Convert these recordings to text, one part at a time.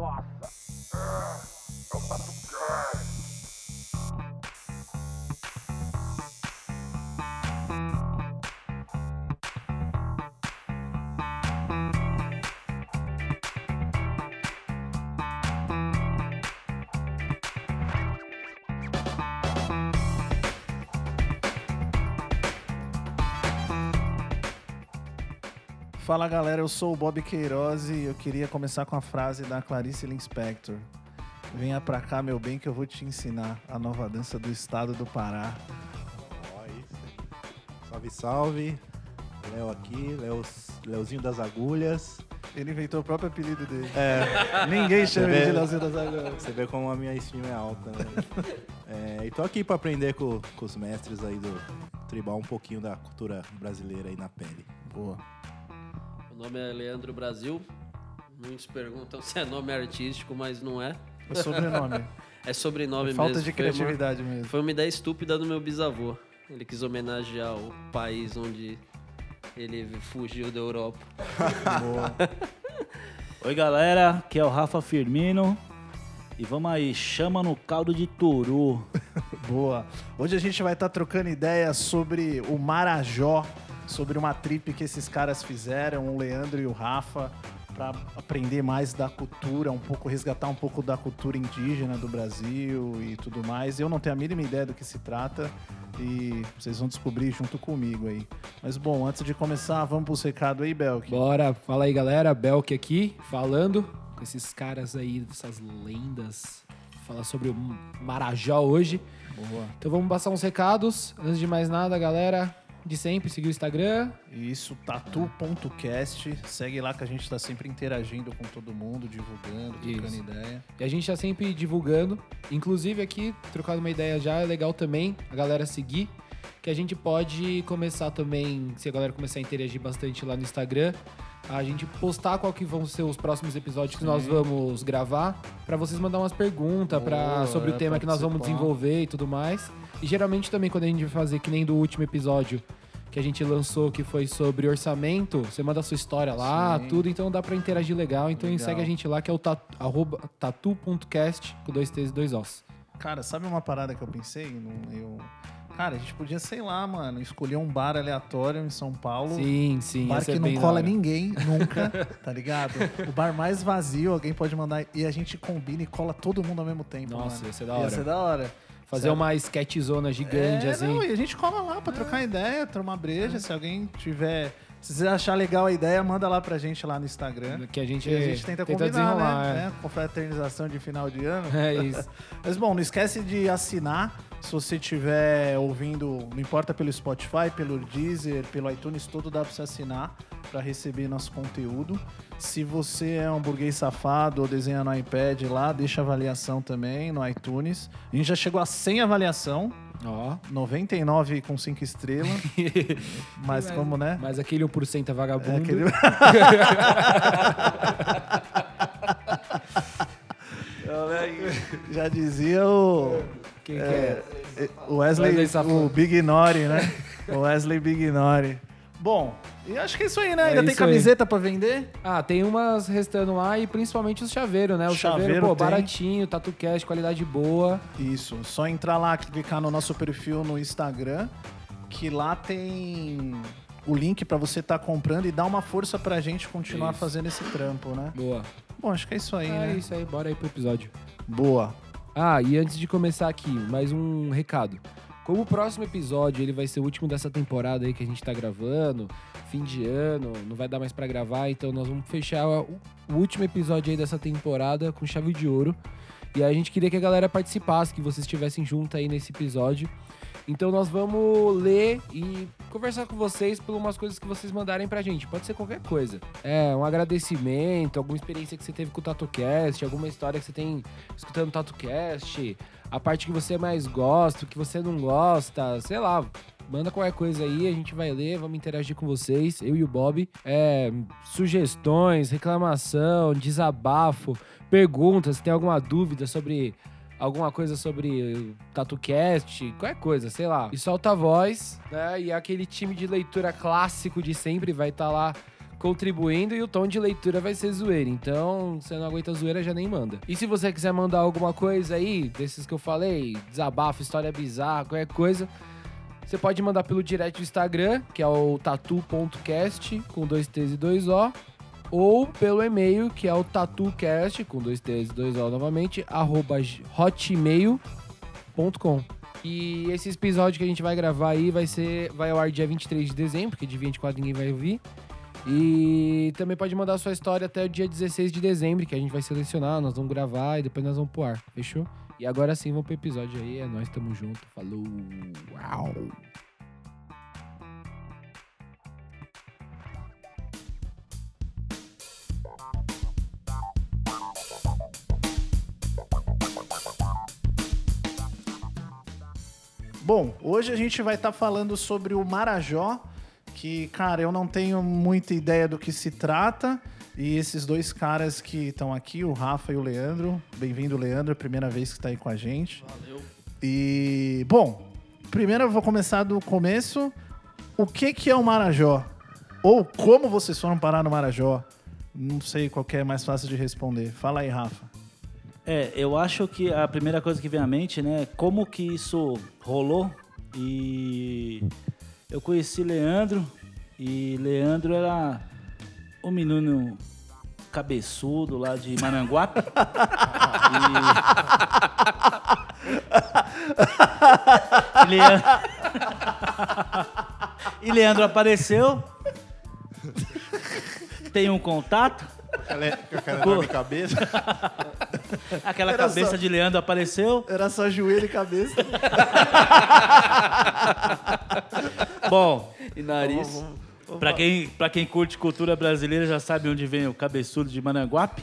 Nossa! Ah, é o Fala galera, eu sou o Bob Queiroz e eu queria começar com a frase da Clarice Linspector. Venha pra cá, meu bem, que eu vou te ensinar a nova dança do estado do Pará. Salve, salve. Léo aqui, Léo, Léozinho das Agulhas. Ele inventou o próprio apelido dele. É, Ninguém chama Você ele de vê? Leozinho das Agulhas. você vê como a minha estima é alta, né? É, e tô aqui pra aprender com, com os mestres aí do tribal um pouquinho da cultura brasileira aí na pele. Boa. O nome é Leandro Brasil. Muitos perguntam se é nome artístico, mas não é. É sobrenome. É sobrenome Falta mesmo. de Foi uma- criatividade mesmo. Foi uma ideia estúpida do meu bisavô. Ele quis homenagear o país onde ele fugiu da Europa. Boa. Oi galera, aqui é o Rafa Firmino e vamos aí, chama no caldo de turu. Boa. Hoje a gente vai estar trocando ideias sobre o Marajó, sobre uma trip que esses caras fizeram, o Leandro e o Rafa, para aprender mais da cultura, um pouco resgatar um pouco da cultura indígena do Brasil e tudo mais. Eu não tenho a mínima ideia do que se trata e vocês vão descobrir junto comigo aí. Mas bom, antes de começar, vamos pro recado aí, Belk. Bora, fala aí galera, Belk aqui, falando com esses caras aí, dessas lendas. Falar sobre o Marajó hoje. Boa. Então vamos passar uns recados. Antes de mais nada, galera, de sempre, seguir o Instagram. Isso, tatu.cast. Segue lá que a gente tá sempre interagindo com todo mundo, divulgando, trocando Isso. ideia. E a gente tá sempre divulgando. Inclusive aqui, trocando uma ideia já, é legal também a galera seguir. Que a gente pode começar também, se a galera começar a interagir bastante lá no Instagram, a gente postar qual que vão ser os próximos episódios que nós vamos gravar, pra vocês mandar umas perguntas pra, Boa, sobre o tema que nós vamos desenvolver e tudo mais. E geralmente também quando a gente vai fazer, que nem do último episódio que a gente lançou, que foi sobre orçamento, você manda a sua história lá, Sim. tudo, então dá pra interagir legal. Então Legal. segue a gente lá, que é o tatu.cast, com dois T's e dois Os. Cara, sabe uma parada que eu pensei? Eu... Cara, a gente podia, sei lá, mano, escolher um bar aleatório em São Paulo. Sim, sim. Um bar ia que bem não cola ninguém, nunca, tá ligado? O bar mais vazio, alguém pode mandar e a gente combina e cola todo mundo ao mesmo tempo. Nossa, mano. ia ser da Ia hora. ser da hora. Fazer Certo. uma sketchzona gigante, é, assim. Não, e a gente cola lá pra trocar ideia, tomar breja. Se alguém tiver. Se você achar legal a ideia, manda lá pra gente lá no Instagram. Que a gente, E a gente tenta, combinar, desenrolar. né? é. né? Confraternização de final de ano. É isso. Mas bom, não esquece de assinar. Se você estiver ouvindo, não importa pelo Spotify, pelo Deezer, pelo iTunes, tudo dá pra você assinar para receber nosso conteúdo. Se você é um burguês safado ou desenha no iPad lá, deixa avaliação também no iTunes. A gente já chegou a 100 avaliação, Ó. 99 com 5 estrelas. Mas como, né? Mas aquele 1% é vagabundo. É aquele... Já dizia o. Quem que É, é? o Wesley, Wesley o Big Nori, né? Wesley Big Nori. Bom, e acho que é isso aí, né? É Ainda tem isso aí. camiseta pra vender? Ah, tem umas restando lá e principalmente os chaveiros, né? O chaveiro, Chaveiro pô, tem. baratinho, tatu cash, qualidade boa. Isso, só entrar lá, clicar no nosso perfil no Instagram, que lá tem o link pra você estar comprando e dar uma força pra gente continuar Isso. fazendo esse trampo, né? Boa. Bom, acho que é isso aí, é né? isso aí, bora aí pro episódio. Boa. Ah, e antes de começar aqui, mais um recado. Como o próximo episódio ele vai ser o último dessa temporada aí que a gente tá gravando, fim de ano, não vai dar mais pra gravar, então nós vamos fechar o, último episódio aí dessa temporada com chave de ouro. E a gente queria que a galera participasse, que vocês estivessem junto aí nesse episódio. Então nós vamos ler e conversar com vocês por umas coisas que vocês mandarem pra gente. Pode ser qualquer coisa. É, um agradecimento, alguma experiência que você teve com o TatuCast, alguma história que você tem escutando o TatuCast, a parte que você mais gosta, o que você não gosta, sei lá. Manda qualquer coisa aí, a gente vai ler, vamos interagir com vocês, eu e o Bob. É, sugestões, reclamação, desabafo, perguntas, tem alguma dúvida sobre alguma coisa sobre TatuCast, qualquer coisa, sei lá. E solta a voz, né? E aquele time de leitura clássico de sempre vai estar lá contribuindo e o tom de leitura vai ser zoeira. Então, você não aguenta zoeira, já nem manda. E se você quiser mandar alguma coisa aí, desses que eu falei, desabafo, história bizarra, qualquer coisa, você pode mandar pelo direct do Instagram, que é o tatu.cast, com dois T's e dois O, ou pelo e-mail, que é o tatucast, com dois T's e dois O novamente, arroba hotmail.com. E esse episódio que a gente vai gravar aí vai ser vai ao ar dia 23 de dezembro, porque dia 24 ninguém vai ouvir. E também pode mandar sua história até o dia 16 de dezembro, que a gente vai selecionar, nós vamos gravar e depois nós vamos pro ar, fechou? E agora sim, vamos pro episódio aí, é nós tamo junto, falou, uau! Bom, hoje a gente vai estar falando sobre o Marajó, que, cara, eu não tenho muita ideia do que se trata. E esses dois caras que estão aqui, o Rafa e o Leandro. Bem-vindo, Leandro, é a primeira vez que está aí com a gente. Valeu. E, bom, primeiro eu vou começar do começo. O que, que é o Marajó? Ou como vocês foram parar no Marajó? Não sei qual que é mais fácil de responder. Fala aí, Rafa. É, eu acho que a primeira coisa que vem à mente, né, como que isso rolou e eu conheci Leandro e Leandro era um menino cabeçudo lá de Maranguape. e... e Leandro... e Leandro apareceu. Tem um contato. Aquela Pô. enorme cabeça. Aquela Era cabeça só- de Leandro apareceu. Era só joelho e cabeça. Bom, E nariz. Pra quem, pra quem curte cultura brasileira já sabe onde vem o cabeçudo de Maranguape.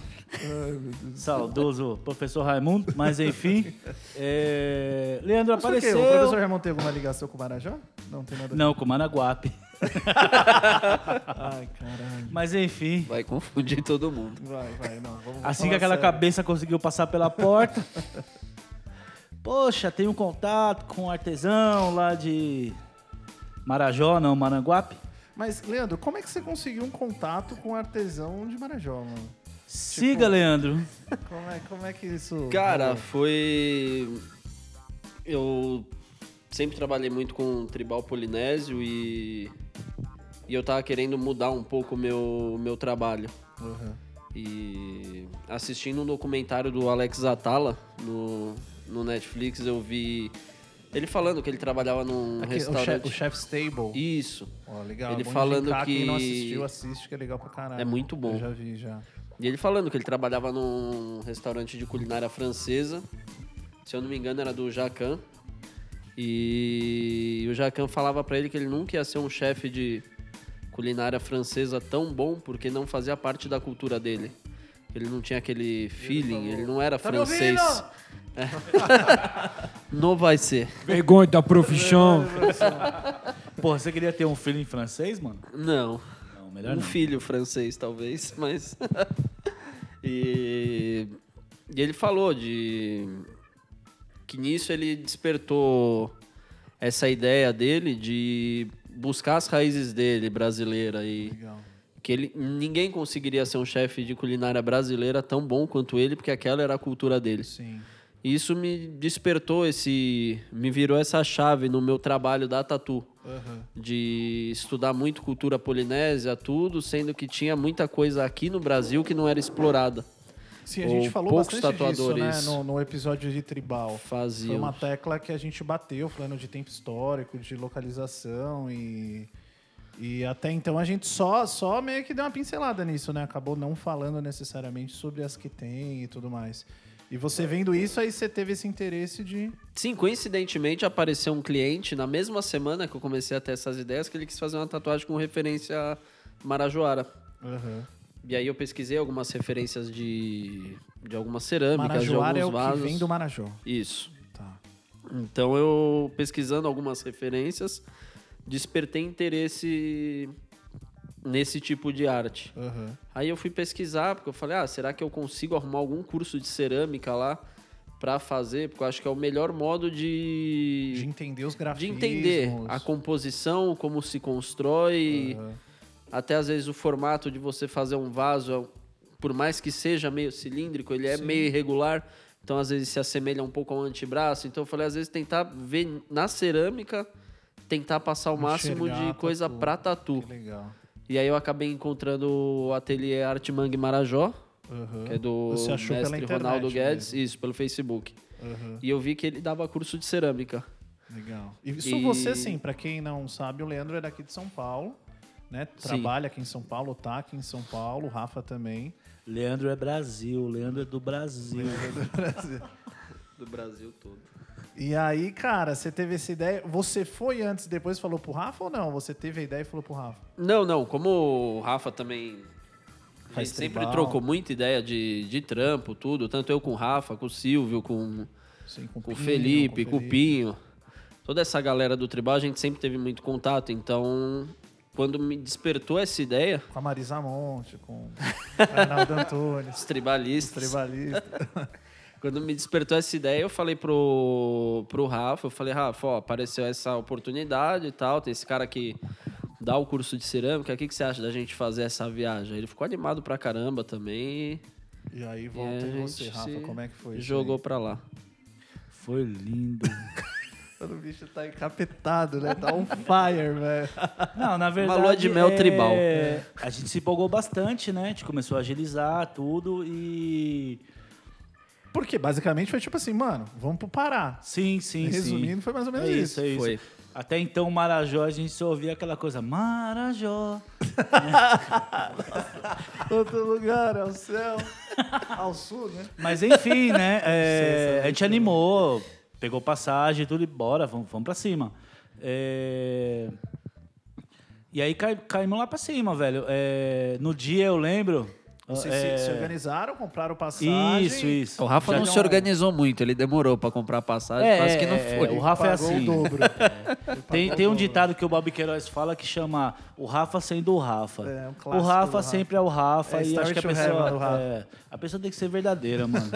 Saudoso professor Raimundo, mas enfim. é, Leandro Mas apareceu. O professor Ramon tem alguma ligação com o Marajó? Não tem nada a ver. Não, com Maranguape. Ai, caralho. Mas enfim. Vai confundir todo mundo. Vai, vai, não. Vamos Assim que aquela sério. cabeça conseguiu passar pela porta. Poxa, tem um contato com um artesão lá de Marajó, não, Maranguape. Mas, Leandro, como é que você conseguiu um contato com o artesão de Marajó, mano? Siga, Leandro. Como é, como é que isso... Cara, foi. Eu sempre trabalhei muito com tribal polinésio e. E eu tava querendo mudar um pouco o meu, meu trabalho. Uhum. E assistindo um documentário do Alex Atala no, no Netflix, eu vi ele falando que ele trabalhava num Aqui, o, restaurante. chef, o Chef's Table. Isso. Ó, legal. ele bom falando indicar, Quem não que- assistiu, assiste, que é legal pra caralho. É muito bom. Eu já vi, já. E ele falando que ele trabalhava num restaurante de culinária francesa. Se eu não me engano, era do Jacan. E o Jacan falava pra ele que ele nunca ia ser um chefe de culinária francesa tão bom porque não fazia parte da cultura dele. Ele não tinha aquele feeling, ele não era Tá francês. É. não vai ser. Vergonha da profissão. Porra, você queria ter um filho em francês, mano? Não. Não, melhor um não. filho francês, talvez, mas. e... e ele falou de. que nisso ele despertou essa ideia dele de buscar as raízes dele, brasileira, e Legal. Que ele, ninguém conseguiria ser um chefe de culinária brasileira tão bom quanto ele, porque aquela era a cultura dele. Sim. E isso me despertou esse. me virou essa chave no meu trabalho da Tatu Uhum. de estudar muito cultura polinésia, tudo, sendo que tinha muita coisa aqui no Brasil que não era explorada. Sim, a gente Ou falou poucos bastante disso, né? tatuadores No, no episódio de Tribal. Foi Faziam. uma tecla que a gente bateu, falando de tempo histórico, de localização e... E até então a gente só, só meio que deu uma pincelada nisso, né? Acabou não falando necessariamente sobre as que tem e tudo mais. E você vendo isso, aí você teve esse interesse de... Sim, coincidentemente apareceu um cliente na mesma semana que eu comecei a ter essas ideias que ele quis fazer uma tatuagem com referência a Marajoara. Uhum. E aí eu pesquisei algumas referências de, de algumas cerâmicas, de Marajoara alguns é o que vasos. vem do Marajó. Isso. Tá. Então eu, pesquisando algumas referências, despertei interesse nesse tipo de arte. Uhum. Aí eu fui pesquisar, porque eu falei, ah, será que eu consigo arrumar algum curso de cerâmica lá pra fazer? Porque eu acho que é o melhor modo De de, entender os de grafismos. entender a composição, como se constrói. Uhum. Até às vezes o formato de você fazer um vaso, por mais que seja meio cilíndrico, ele é meio irregular. Então, às vezes, se assemelha um pouco ao antebraço. Então, eu falei, às vezes, tentar ver na cerâmica, tentar passar o máximo Enxergar de coisa tatu. pra tatu. Que legal. E aí eu acabei encontrando o ateliê Arte Mangue Marajó, Uhum. que é do mestre Ronaldo Guedes, mesmo. isso, pelo Facebook. Uhum. E eu vi que ele dava curso de cerâmica. Legal. E isso E- você, assim, pra quem não sabe, o Leandro é daqui de São Paulo, né? Sim. Trabalha aqui em São Paulo, tá aqui em São Paulo, o Rafa também. Leandro é Brasil, Leandro é do Brasil. Do Brasil todo. E aí, cara, você teve essa ideia. Você foi antes e depois falou pro Rafa ou não? Você teve a ideia e falou pro Rafa? Não, não, como o Rafa também. A gente sempre trocou muita ideia de, de trampo, tudo. Tanto eu com o Rafa, com o Silvio, com, Sim, com o Pinho, Felipe, com com o Pinho. Toda essa galera do tribal, a gente sempre teve muito contato. Então, quando me despertou essa ideia, Com a Marisa Monte, com o Arnaldo Antunes, os tribalistas. tribalista. Quando me despertou essa ideia, eu falei pro, pro Rafa, eu falei, Rafa, ó, apareceu essa oportunidade e tal, tem esse cara que dá o curso de cerâmica, o que, que você acha da gente fazer essa viagem? Ele ficou animado pra caramba também E aí e volta a em você, gente Rafa, como é que foi? isso Jogou pra lá. Foi lindo. O bicho tá encapetado, né? Tá on fire, velho. Não, na verdade. lua de mel é, tribal. A gente se empolgou bastante, né? A gente começou a agilizar tudo e. Porque basicamente foi tipo assim, mano, vamos pro Pará. Sim, sim, Resumindo, sim. foi mais ou menos é isso. isso. É isso, Foi. Até então, Marajó, a gente só ouvia aquela coisa, Marajó. Outro lugar, ao céu, ao sul, né? Mas enfim, né? é, a gente animou, pegou passagem, tudo e bora, vamos, vamos pra cima. É, E aí cai- caímos lá pra cima, velho. É, No dia eu lembro. Vocês é, se, organizaram, compraram passagem. Isso, isso. O Rafa Já não se um- organizou muito, ele demorou pra comprar passagem, É, quase que não é, foi. é, o Rafa é assim. o dobro. Tem, tem um ditado que o Bob Queiroz fala que chama o Rafa sendo o Rafa. É, um o Rafa Rafa. sempre é o Rafa É, e acho que a pessoa, Rafa. é, a pessoa tem que ser verdadeira, mano.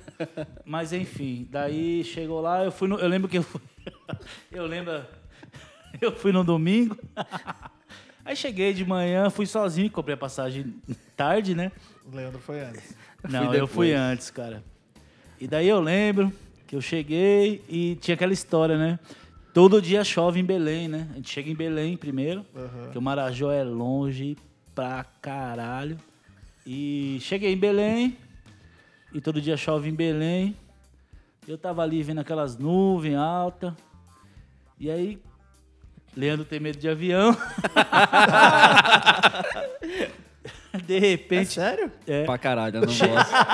Mas enfim, daí chegou lá, eu fui no, eu lembro que eu fui, eu lembro, eu fui no domingo. Aí cheguei de manhã, fui sozinho, comprei a passagem tarde, né? O Leandro foi antes. Não, eu fui antes, cara. E daí eu lembro que eu cheguei e tinha aquela história, né? Todo dia chove em Belém, né? A gente chega em Belém primeiro, que o Marajó é longe pra caralho. E cheguei em Belém e todo dia chove em Belém. Eu tava ali vendo aquelas nuvens altas. E aí, Leandro tem medo de avião. de É repente, sério? é, Pra caralho, eu não gosto.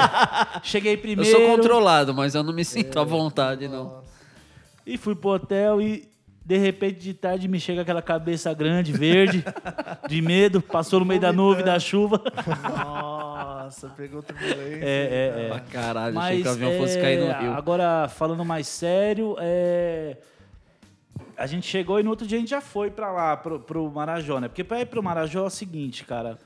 cheguei Eu primeiro. sou controlado, mas eu não me sinto à vontade, não. E fui pro hotel e de repente de tarde me chega aquela cabeça grande, verde, de medo, passou no meio da nuvem da chuva. Nossa, pegou turbulência. É, é, é. Pra caralho, achei Mas que o avião fosse cair no é, rio. agora falando mais sério, é, a gente chegou e no outro dia a gente já foi pra lá, pro, pro Marajó, né? Porque pra ir pro Marajó é o seguinte, cara.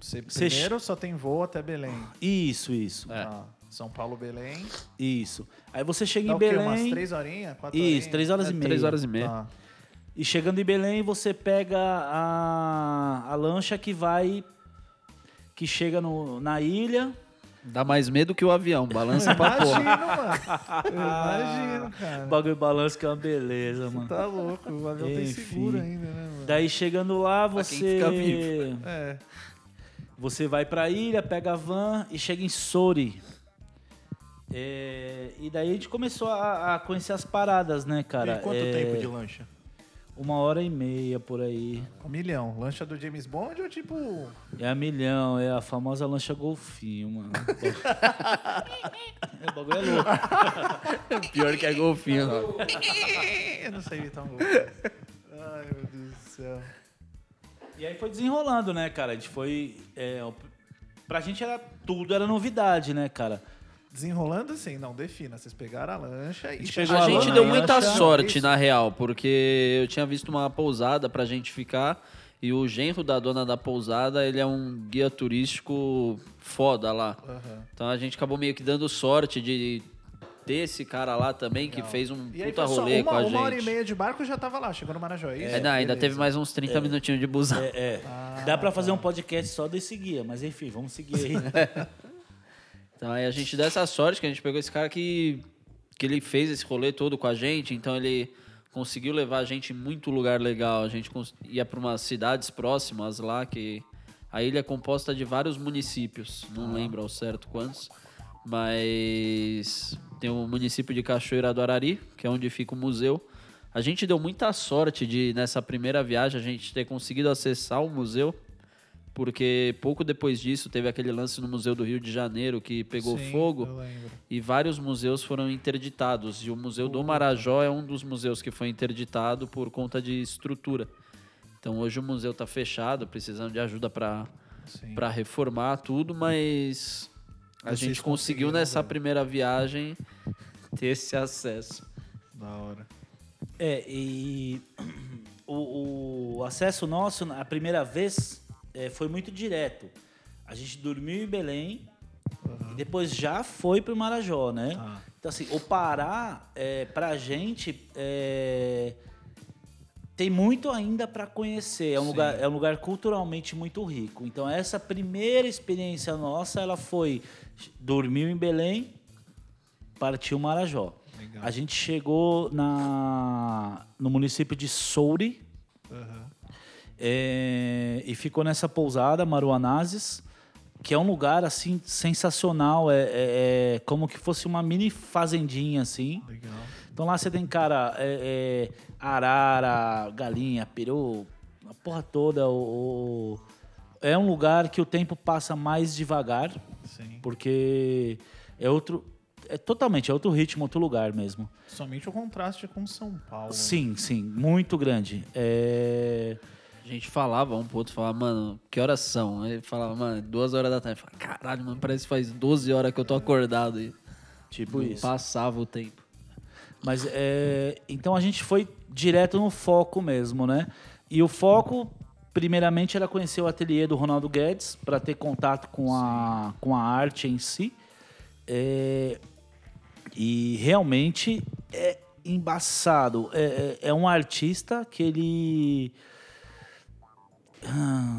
Você, Você primeiro só tem voo até Belém. Isso, isso, Tá. São Paulo, Belém. isso. Aí você chega Dá em o quê? Belém. Umas três horinhas? Quatro Isso, horinhas? três horas É, e meia. três horas e meia. Tá. E chegando em Belém, você pega a, a lancha que vai. que chega no, na ilha. Dá mais medo que o avião, balança pra Imagino, porra. mano. Eu imagino, O cara. bagulho balança que é uma beleza, mano. Tá louco. O avião tem Enfim. seguro ainda, né, mano? Daí chegando lá, Pra quem você. fica vivo. É. Você vai pra ilha, pega a van e chega em Sori. É, e daí a gente começou a, a conhecer as paradas, né, cara? e quanto É, tempo de lancha? Uma hora e meia por aí. Um milhão. Lancha do James Bond ou tipo. É a milhão, é a famosa lancha golfinho, mano. é, o bagulho é louco. Pior que é golfinho. não. Eu não sei imitar um gol. Ai, meu Deus do céu. E aí foi desenrolando, né, cara? A gente foi. É, pra gente era tudo, era novidade, né, cara? Desenrolando assim, não, defina. Vocês pegaram a lancha e gente chegaram A pegou gente lancha. deu muita sorte, isso. na real, porque eu tinha visto uma pousada pra gente ficar e o genro da dona da pousada, ele é um guia turístico foda lá. Aham. Então a gente acabou meio que dando sorte de ter esse cara lá também que fez um E puta rolê uma, com a uma hora e meia de barco já tava lá, chegou no Marajó, é isso? É, não, ainda teve mais uns 30 minutinhos de busão. É, é. Ah, Dá pra fazer um podcast só desse guia, mas enfim, vamos seguir aí. Então aí a gente dá essa sorte que a gente pegou esse cara que, que ele fez esse rolê todo com a gente, então ele conseguiu levar a gente em muito lugar legal. A gente ia para umas cidades próximas lá, que a ilha é composta de vários municípios, não lembro ao certo quantos, mas tem o município de Cachoeira do Arari, que é onde fica o museu. A gente deu muita sorte de, nessa primeira viagem, a gente ter conseguido acessar o museu, porque pouco depois disso teve aquele lance no Museu do Rio de Janeiro que pegou Sim, fogo e vários museus foram interditados. E o Museu do Marajó é um dos museus que foi interditado por conta de estrutura. Então hoje o museu está fechado, precisando de ajuda para reformar tudo, mas a Vocês gente conseguiu nessa velho. primeira viagem ter esse acesso. Da hora. É, e o, o acesso nosso, a primeira vez, é, foi muito direto. A gente dormiu em Belém e depois já foi pro Marajó, né? Tá. Então, assim, o Pará, é, pra gente, é, tem muito ainda para conhecer. É um, Sim. lugar, é um lugar culturalmente muito rico. Então, essa primeira experiência nossa, ela foi... Dormiu em Belém, partiu Marajó. Legal. A gente chegou na, no município de Souri. É, e ficou nessa pousada, Maruanazes, que é um lugar assim sensacional. É, é- é como que fosse uma mini fazendinha assim. Legal. Então lá você tem, cara, é, é, arara, galinha, peru, a porra toda. O, o- É um lugar que o tempo passa mais devagar, Sim. porque é outro. É totalmente, é outro ritmo, outro lugar mesmo. Somente o contraste com São Paulo. Sim, sim, muito grande. É... A gente falava um pro outro, falava, mano, que horas são? Aí falava, mano, duas horas da tarde. Eu falava, Caralho, mano, parece que faz 12 horas que eu tô acordado. E Tipo isso. passava o tempo. Mas é, então a gente foi direto no foco mesmo, né? E o foco, primeiramente, era conhecer o ateliê do Ronaldo Guedes para ter contato com a, com a arte em si. É, e realmente é embaçado. É, é- é um artista que ele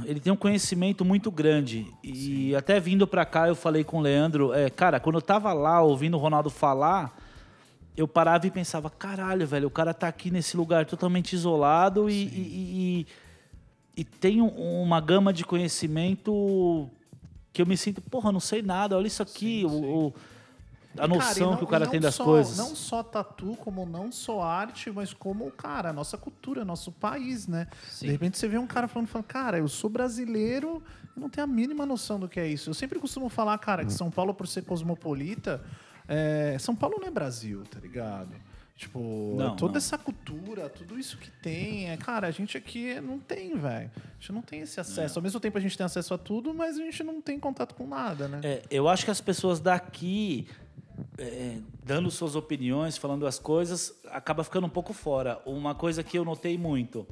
ele tem um conhecimento muito grande. E até vindo pra cá, eu falei com o Leandro, é, cara, quando eu tava lá ouvindo o Ronaldo falar, eu parava e pensava, caralho, velho, o cara tá aqui nesse lugar totalmente isolado e, e, e- e tem um- uma gama de conhecimento que eu me sinto, porra, não sei nada, olha isso aqui, o- o- a noção cara, não- que o cara tem das só- coisas. Não só tatu, como não só arte, mas como, cara, a nossa cultura, nosso país, né? Sim. De repente você vê um cara falando, falando, cara, eu sou brasileiro e não tenho a mínima noção do que é isso. Eu sempre costumo falar, cara, que São Paulo, por ser cosmopolita, é, São Paulo não é Brasil, tá ligado? Tipo, Não, toda não. essa cultura, tudo isso que tem, é, cara, a gente aqui não tem, velho. A gente não tem esse acesso. Ao mesmo tempo a gente tem acesso a tudo, mas a gente não tem contato com nada, né? É, eu acho que as pessoas daqui, é, dando suas opiniões, falando as coisas, acaba ficando um pouco fora. Uma coisa que eu notei muito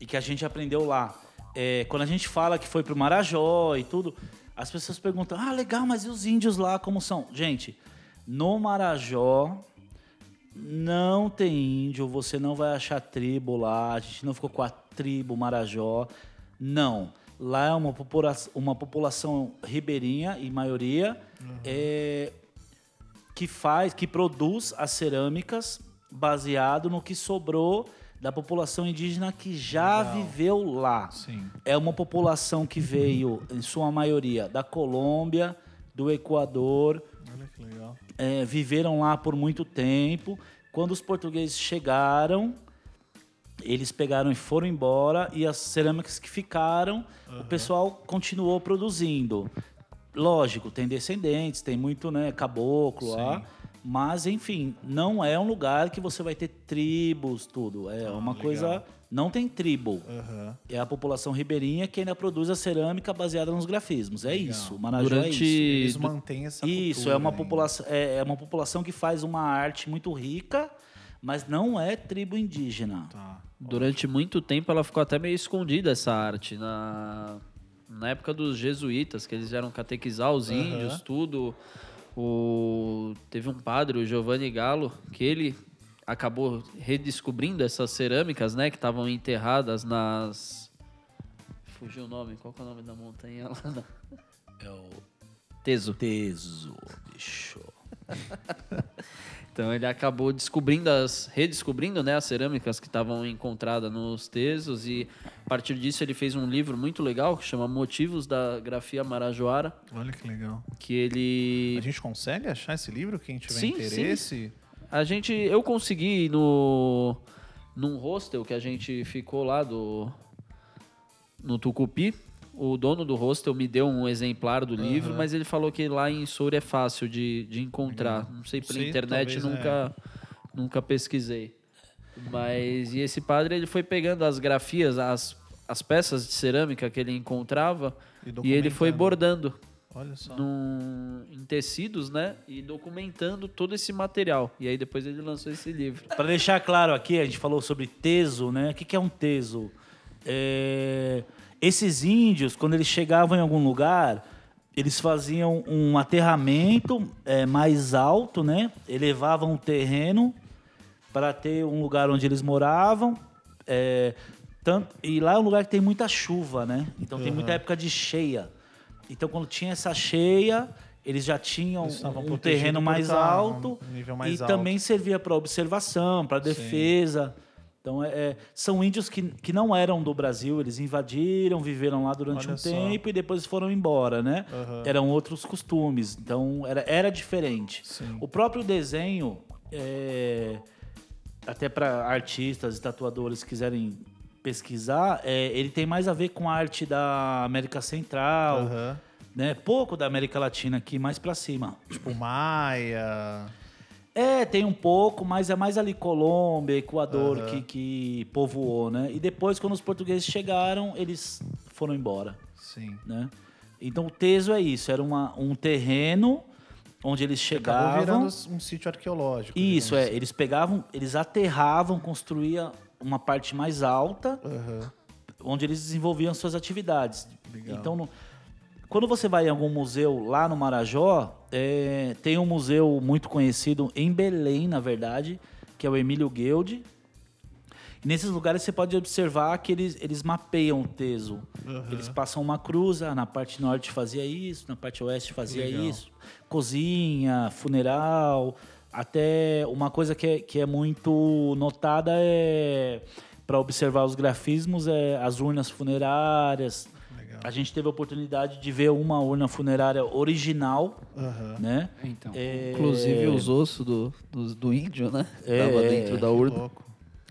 e que a gente aprendeu lá, é, quando a gente fala que foi pro Marajó e tudo, as pessoas perguntam: ah, legal, mas e os índios lá como são? Gente, no Marajó não tem índio, você não vai achar tribo lá, a gente não ficou com a tribo Marajó. Não. Lá é uma, popula uma população ribeirinha, em maioria, é, que faz, que produz as cerâmicas baseado no que sobrou da população indígena que já Legal. viveu lá. Sim. É uma população que veio, em sua maioria, da Colômbia, do Equador, Olha que legal. é, viveram lá por muito tempo. Quando os portugueses chegaram, eles pegaram e foram embora e as cerâmicas que ficaram, o pessoal continuou produzindo. Lógico, tem descendentes, tem muito, né, caboclo lá. Mas, enfim, não é um lugar que você vai ter tribos, tudo. É uma legal. coisa. Não tem tribo. Aham. É a população ribeirinha que ainda produz a cerâmica baseada nos grafismos. É isso. O Marajó é Durante- isso. Eles mantêm essa Isso, cultura é uma, população, é, é uma população que faz uma arte muito rica, mas não é tribo indígena. Tá. Durante muito tempo ela ficou até meio escondida essa arte. Na, na época dos jesuítas, que eles vieram catequizar os Aham. índios, tudo. O, teve um padre, o Giovanni Gallo, que ele acabou redescobrindo essas cerâmicas, né? Que estavam enterradas nas... Fugiu o nome. Qual que é o nome da montanha lá? É o Teso. Teso, bicho. Então ele acabou descobrindo as, redescobrindo, né, as cerâmicas que estavam encontradas nos Tesos e a partir disso ele fez um livro muito legal que chama Motivos da Grafia Marajoara, Olha que legal. que ele A gente consegue achar esse livro? Quem tiver Sim, interesse? A gente. Eu consegui no. num hostel que a gente ficou lá do. no Tucupi. O dono do hostel me deu um exemplar do livro, mas ele falou que lá em Soura é fácil de, de encontrar. Não sei, pela Sei, internet talvez, é. nunca, nunca pesquisei. Mas. E esse padre ele foi pegando as grafias, as, as peças de cerâmica que ele encontrava E e ele foi bordando Olha só. num- em tecidos, né? E documentando todo esse material. E aí depois ele lançou esse livro. Para deixar claro aqui, a gente falou sobre teso, né? O que, que é um teso? É, Esses índios, quando eles chegavam em algum lugar, eles faziam um aterramento é, mais alto, né? Elevavam o terreno para ter um lugar onde eles moravam. é, tanto, e lá é um lugar que tem muita chuva, né? Então tem muita época de cheia. Então quando tinha essa cheia, eles já tinham Eles um terreno mais alto um nível mais e alto. também servia para observação, para defesa. Então, é, é, são índios que, que não eram do Brasil, eles invadiram, viveram lá durante Olha um só. tempo e depois foram embora, né? Aham. Eram outros costumes, então era, era diferente. Sim. O próprio desenho, é, até para artistas e tatuadores que quiserem pesquisar, é, ele tem mais a ver com a arte da América Central, Aham. né? Pouco da América Latina aqui, mais para cima. Tipo, Maia. É, tem um pouco, mas é mais ali Colômbia, Equador que, que povoou, né? E depois, quando os portugueses chegaram, eles foram embora, Sim. né? Então o Teso é isso, era uma, um terreno onde eles Acabou chegavam. virando um sítio arqueológico. Isso, é, eles pegavam, eles aterravam, construíam uma parte mais alta, assim. Aham. onde eles desenvolviam suas atividades. Legal. Então, no- quando você vai em algum museu lá no Marajó, é, tem um museu muito conhecido em Belém, na verdade, que é o Emílio Guild. E nesses lugares você pode observar que eles, eles mapeiam o teso. Eles passam uma cruz, na parte norte fazia isso, na parte oeste fazia Legal. isso. Cozinha, funeral, até uma coisa que é, que é muito notada é para observar os grafismos é as urnas funerárias. Legal. A gente teve a oportunidade de ver uma urna funerária original, Aham. né? Então. É, Inclusive os ossos do, do, do índio, né? É, Tava é, dentro da urna.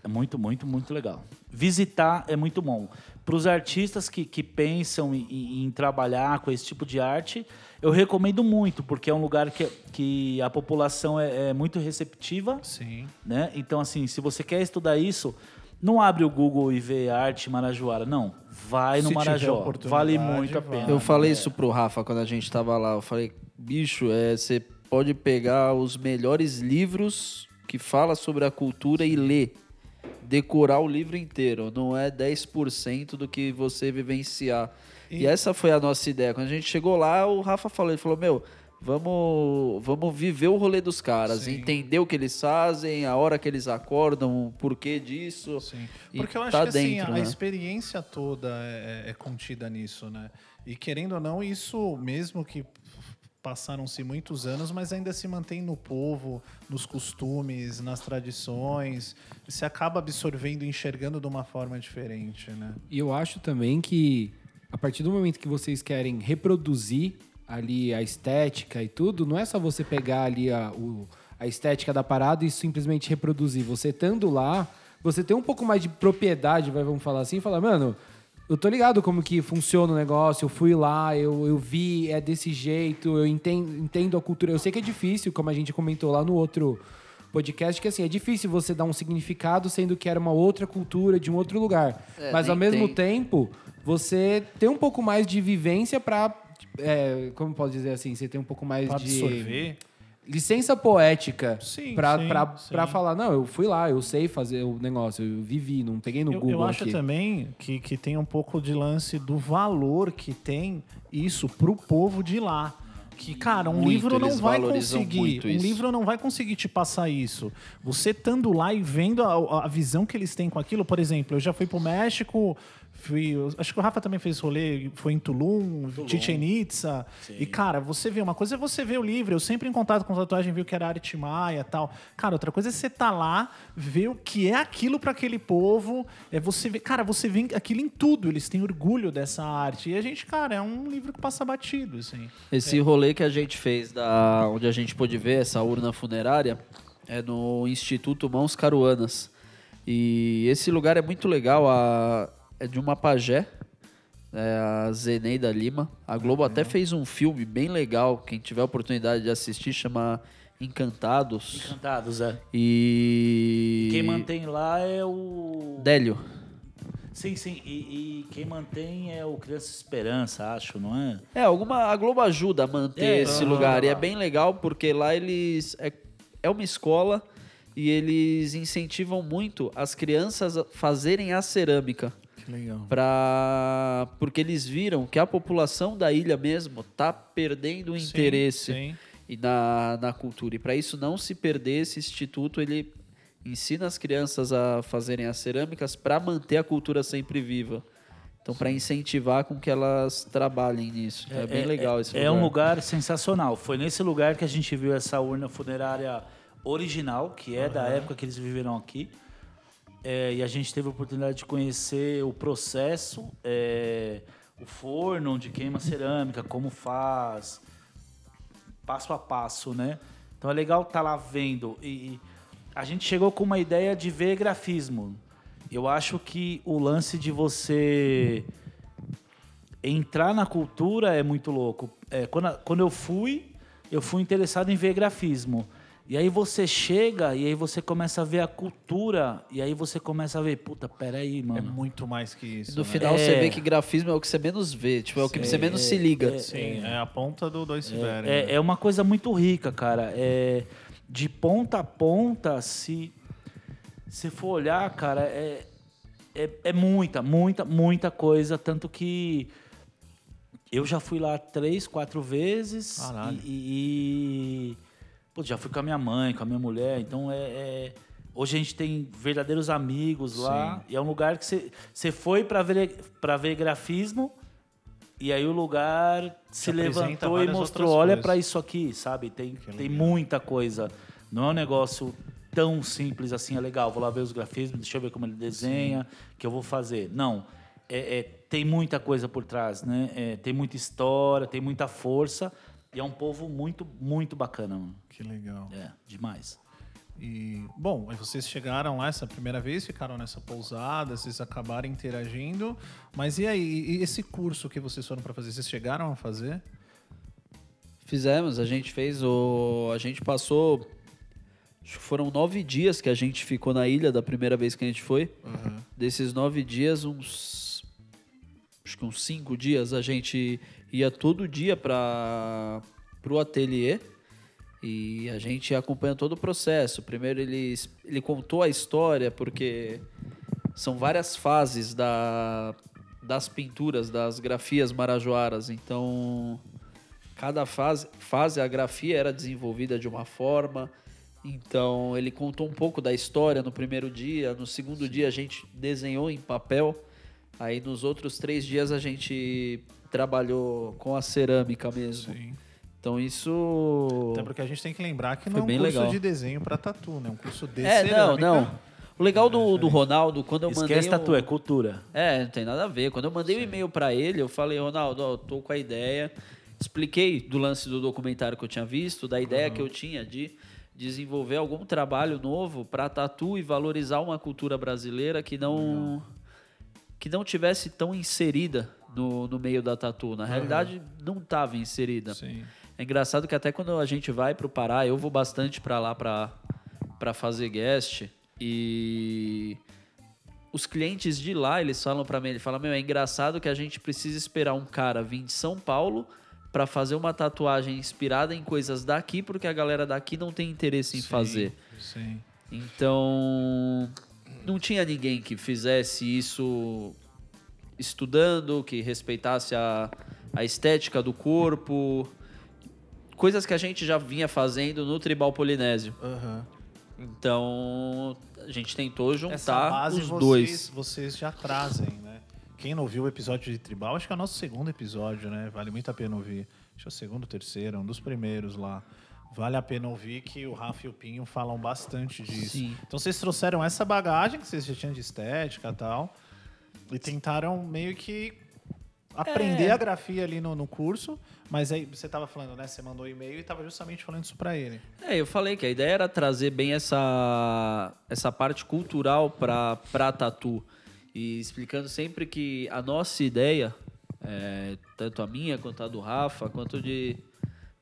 É muito, muito, muito legal. Visitar é muito bom. Para os artistas que, que pensam em, em- em trabalhar com esse tipo de arte, eu recomendo muito, porque é um lugar que, que a população é, é muito receptiva, Sim. né? Então, assim, se você quer estudar isso, não abre o Google e vê arte Marajoara. Não, vai no Se Marajó. Vale muito a vai. pena. Eu falei isso pro Rafa quando a gente tava lá. Eu falei, bicho, é, você pode pegar os melhores livros que fala sobre a cultura e ler. Decorar o livro inteiro. Não é 10% do que você vivenciar. E... essa foi a nossa ideia. Quando a gente chegou lá, o Rafa falou, ele falou, meu, vamos, vamos viver o rolê dos caras, Sim. entender o que eles fazem, a hora que eles acordam, o porquê disso. Sim. E Porque eu acho tá que assim, dentro, a, a né? experiência toda é, é- é contida nisso, né? E querendo ou não, isso mesmo que passaram-se muitos anos, mas ainda se mantém no povo, nos costumes, nas tradições. Você acaba absorvendo enxergando de uma forma diferente, né? E eu acho também que a partir do momento que vocês querem reproduzir ali a estética e tudo, não é só você pegar ali a, o- a estética da parada e simplesmente reproduzir. Você estando lá, você tem um pouco mais de propriedade, vai, vamos falar assim, e falar, mano, eu tô ligado como que funciona o negócio, eu fui lá, eu, eu vi, é desse jeito, eu entendo, entendo a cultura. Eu sei que é difícil, como a gente comentou lá no outro podcast, que assim, é difícil você dar um significado sendo que era uma outra cultura de um outro lugar. É, Mas ao mesmo tem. tempo, você tem um pouco mais de vivência pra. É, como posso dizer assim? Você tem um pouco mais Pra de. absorver. Licença poética pra falar, não, eu fui lá, eu sei fazer o negócio, eu vivi, não peguei no Eu, Google eu acho aqui. também que, que tem um pouco de lance do valor que tem isso pro povo de lá. Que, cara, um Muito, livro não vai conseguir. Um livro não vai conseguir te passar isso. Você estando lá e vendo a, a visão que eles têm com aquilo, por exemplo, eu já fui pro México, fui, acho que o Rafa também fez rolê, foi em Tulum, Chichen Itza. E, cara, você vê uma coisa é você ver o livro. Eu sempre em contato com tatuagem viu que era arte maia e tal. Cara, outra coisa é você tá lá, ver o que é aquilo para aquele povo. É você ver, cara, você vê aquilo em tudo. Eles têm orgulho dessa arte. E a gente, cara, é um livro que passa batido, assim. Esse rolê que a gente fez, da, onde a gente pôde ver essa urna funerária, é no Instituto Mãos Caruanas. E esse lugar é muito legal, a, é de uma pajé, é a Zeneida Lima. A Globo até fez um filme bem legal, quem tiver a oportunidade de assistir, chama Encantados. Encantados, é. E... Quem mantém lá é o. Délio. Sim, sim. E, e quem mantém é o Criança Esperança, acho, não é? É, alguma, a Globo ajuda a manter É, esse lugar. E é bem legal porque lá eles. É, é uma escola e eles incentivam muito as crianças a fazerem a cerâmica. Legal. Pra, porque eles viram que a população da ilha mesmo tá perdendo o interesse Sim. e na, na cultura. E para isso não se perder, esse instituto ele ensina as crianças a fazerem as cerâmicas para manter a cultura sempre viva. Então, para incentivar com que elas trabalhem nisso. É, bem legal esse é, lugar. um lugar sensacional. Foi nesse lugar que a gente viu essa urna funerária original, que é da época que eles viveram aqui. É, e a gente teve a oportunidade de conhecer o processo, é, o forno onde queima cerâmica, como faz, passo a passo, né? Então é legal estar lá vendo. E, e a gente chegou com uma ideia de ver grafismo. Eu acho que o lance de você entrar na cultura é muito louco. É, quando, quando eu fui, eu fui interessado em ver grafismo. E aí você chega e aí você começa a ver a cultura e aí você começa a ver, puta, peraí, É mano. muito mais que isso. E no né? final É. você vê que grafismo é o que você menos vê, tipo, é o que você menos se liga. Sim, é a ponta do dois iceberg. É, né? é uma coisa muito rica, cara. É, de ponta a ponta, se se for olhar, cara, é, é, é muita, muita, muita coisa. Tanto que eu já fui lá três, quatro vezes. Caralho. E, e- e- pô, já fui com a minha mãe, com a minha mulher. Então é. é- hoje a gente tem verdadeiros amigos lá. E é um lugar que você você foi para ver, pra ver grafismo. E aí o lugar se apresenta levantou e mostrou, olha para isso aqui, sabe? Tem, tem muita coisa. Não é um negócio tão simples assim, é legal, vou lá ver os grafismos, deixa eu ver como ele desenha, que eu vou fazer. Não, é, é- tem muita coisa por trás, né? É, tem muita história, tem muita força. E é um povo muito, muito bacana, mano. Que legal. É, demais. E, bom, aí vocês chegaram lá essa primeira vez, ficaram nessa pousada, vocês acabaram interagindo. Mas e aí, e esse curso que vocês foram para fazer, vocês chegaram a fazer? Fizemos, a gente fez o. A gente passou. Acho que foram nove dias que a gente ficou na ilha da primeira vez que a gente foi. Desses nove dias, uns. Acho que uns cinco dias a gente ia todo dia para o ateliê e a gente acompanha todo o processo. Primeiro ele, ele contou a história, porque são várias fases da, das pinturas, das grafias marajoaras. Então, cada fase, fase a grafia era desenvolvida de uma forma. Então, ele contou um pouco da história no primeiro dia. No segundo dia, a gente desenhou em papel. Aí, nos outros três dias, a gente trabalhou com a cerâmica mesmo. Sim. Então, isso. Até porque a gente tem que lembrar que Foi não é um bem curso legal. de desenho para tatu, né? Um curso de É, não, cerâmica. não. O legal do, do Ronaldo, quando eu mandei. Esquece o- tatu, é cultura. É, não tem nada a ver. Quando eu mandei o e-mail pra ele, eu falei, Ronaldo, ó, eu tô com a ideia. Expliquei do lance do documentário que eu tinha visto, da ideia que eu tinha de desenvolver algum trabalho novo pra tatu e valorizar uma cultura brasileira que não que não tivesse tão inserida no, no meio da tatu. Na realidade, não estava inserida. Sim. É engraçado que até quando a gente vai pro Pará, eu vou bastante para lá para para fazer guest e os clientes de lá, eles falam para mim, ele fala: "Meu, é engraçado que a gente precisa esperar um cara vir de São Paulo para fazer uma tatuagem inspirada em coisas daqui, porque a galera daqui não tem interesse em Sim, fazer". Sim. Então, não tinha ninguém que fizesse isso estudando, que respeitasse a, a estética do corpo, coisas que a gente já vinha fazendo no tribal polinésio. Aham. Então, a gente tentou juntar os vocês, dois. vocês já trazem, né? quem não viu o episódio de Tribal, acho que é o nosso segundo episódio, né? Vale muito a pena ouvir. Acho que é o segundo, terceiro, um dos primeiros lá. Vale a pena ouvir que o Rafa e o Pinho falam bastante disso. Sim. Então vocês trouxeram essa bagagem que vocês já tinham de estética e tal. E tentaram meio que aprender É. a grafia ali no, no curso. Mas aí você tava falando, né? Você mandou um e-mail e tava justamente falando isso pra ele. É, eu falei que a ideia era trazer bem essa, essa parte cultural para pra tatu. E explicando sempre que a nossa ideia, é, tanto a minha quanto a do Rafa, quanto de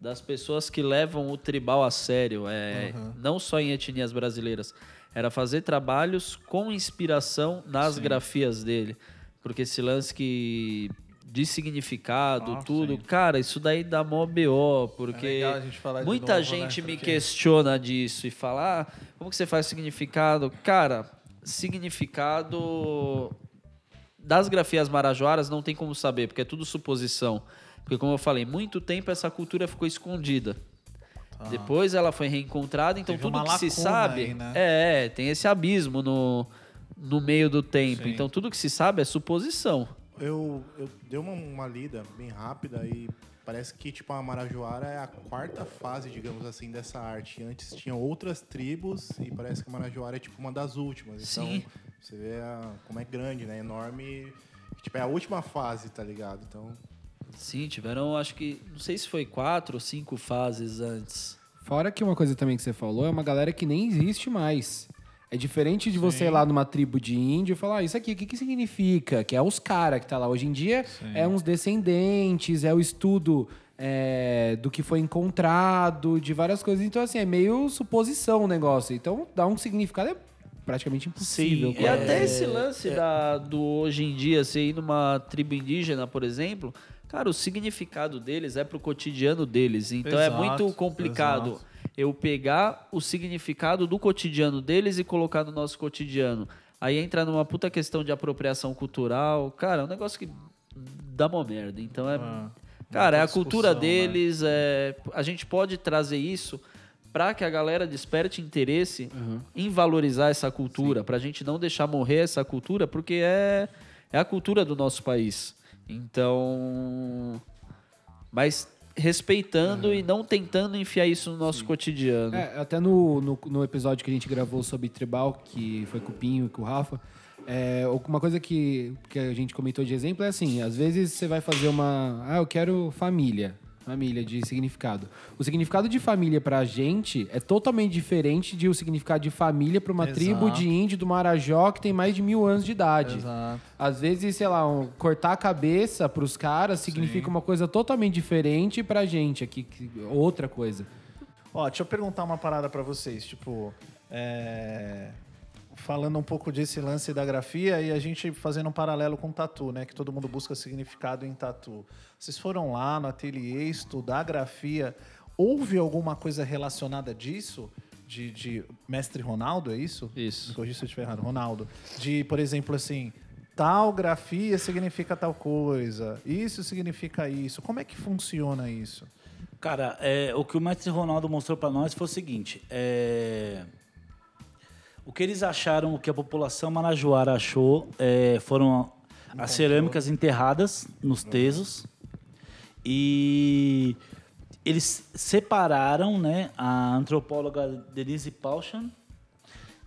das pessoas que levam o tribal a sério, é, não só em etnias brasileiras, era fazer trabalhos com inspiração nas grafias dele. Porque esse lance que de significado, Ah, tudo, sim. cara, isso daí dá mó BO, porque É muita novo, gente né? me Porque- questiona disso e fala, ah, como que você faz significado? Cara, significado das grafias marajoaras não tem como saber, porque é tudo suposição. Porque, como eu falei, muito tempo essa cultura ficou escondida. Depois ela foi reencontrada, então Teve tudo que se sabe. aí, né? É, é, tem esse abismo no, no meio do tempo. Sim. Então tudo que se sabe é suposição. Eu, eu dei uma, uma lida bem rápida e parece que tipo a Marajoara é a quarta fase, digamos assim, dessa arte. Antes tinham outras tribos e parece que a Marajoara é tipo uma das últimas. Sim. Então você vê a- como é grande, né? Enorme. Tipo, é a última fase, tá ligado? Então. Sim, tiveram, acho que, não sei se foi quatro ou cinco fases antes. Fora que uma coisa também que você falou é uma galera que nem existe mais. É diferente de você ir lá numa tribo de índio e falar, ah, isso aqui, o que, que significa? Que é os caras que tá lá. Hoje em dia é uns descendentes, é o estudo é, do que foi encontrado, de várias coisas. Então, assim, é meio suposição o negócio. Então, dar um significado é praticamente impossível. E cara. até esse lance da, do hoje em dia, você ir numa tribo indígena, por exemplo, cara, o significado deles é pro cotidiano deles. Então é Exato, muito complicado exato. eu pegar o significado do cotidiano deles e colocar no nosso cotidiano. Aí entra numa puta questão de apropriação cultural. Cara, é um negócio que dá uma merda. Então é. Ah, Cara, é a cultura né? deles. É, a gente pode trazer isso para que a galera desperte interesse em valorizar essa cultura, para a gente não deixar morrer essa cultura, porque é, é a cultura do nosso país. Então, mas respeitando e não tentando enfiar isso no nosso cotidiano. É, até no, no, no episódio que a gente gravou sobre tribal, que foi com o Pinho e com o Rafa, é, uma coisa que, que a gente comentou de exemplo é assim, às vezes você vai fazer uma... Ah, eu quero família. Família de significado. O significado de família pra gente é totalmente diferente de o significado de família pra uma Exato. tribo de índio do Marajó que tem mais de mil anos de idade. Exato. Às vezes, sei lá, um- cortar a cabeça pros caras significa uma coisa totalmente diferente pra gente aqui, que- outra coisa. Ó, deixa eu perguntar uma parada pra vocês. Tipo, é, falando um pouco desse lance da grafia e a gente fazendo um paralelo com tatu, né? Que todo mundo busca significado em tatu. Vocês foram lá no ateliê estudar grafia. Houve alguma coisa relacionada disso? De, de mestre Ronaldo, é isso? Isso. Me corrija se eu estiver errado. Ronaldo. De, por exemplo, assim, tal grafia significa tal coisa. Isso significa isso. Como é que funciona isso? Cara, é, o que o mestre Ronaldo mostrou pra nós foi o seguinte: é, o que eles acharam, o que a população marajoara achou, é, foram as cerâmicas enterradas nos tesos e eles separaram, né? A antropóloga Denise Pauchan,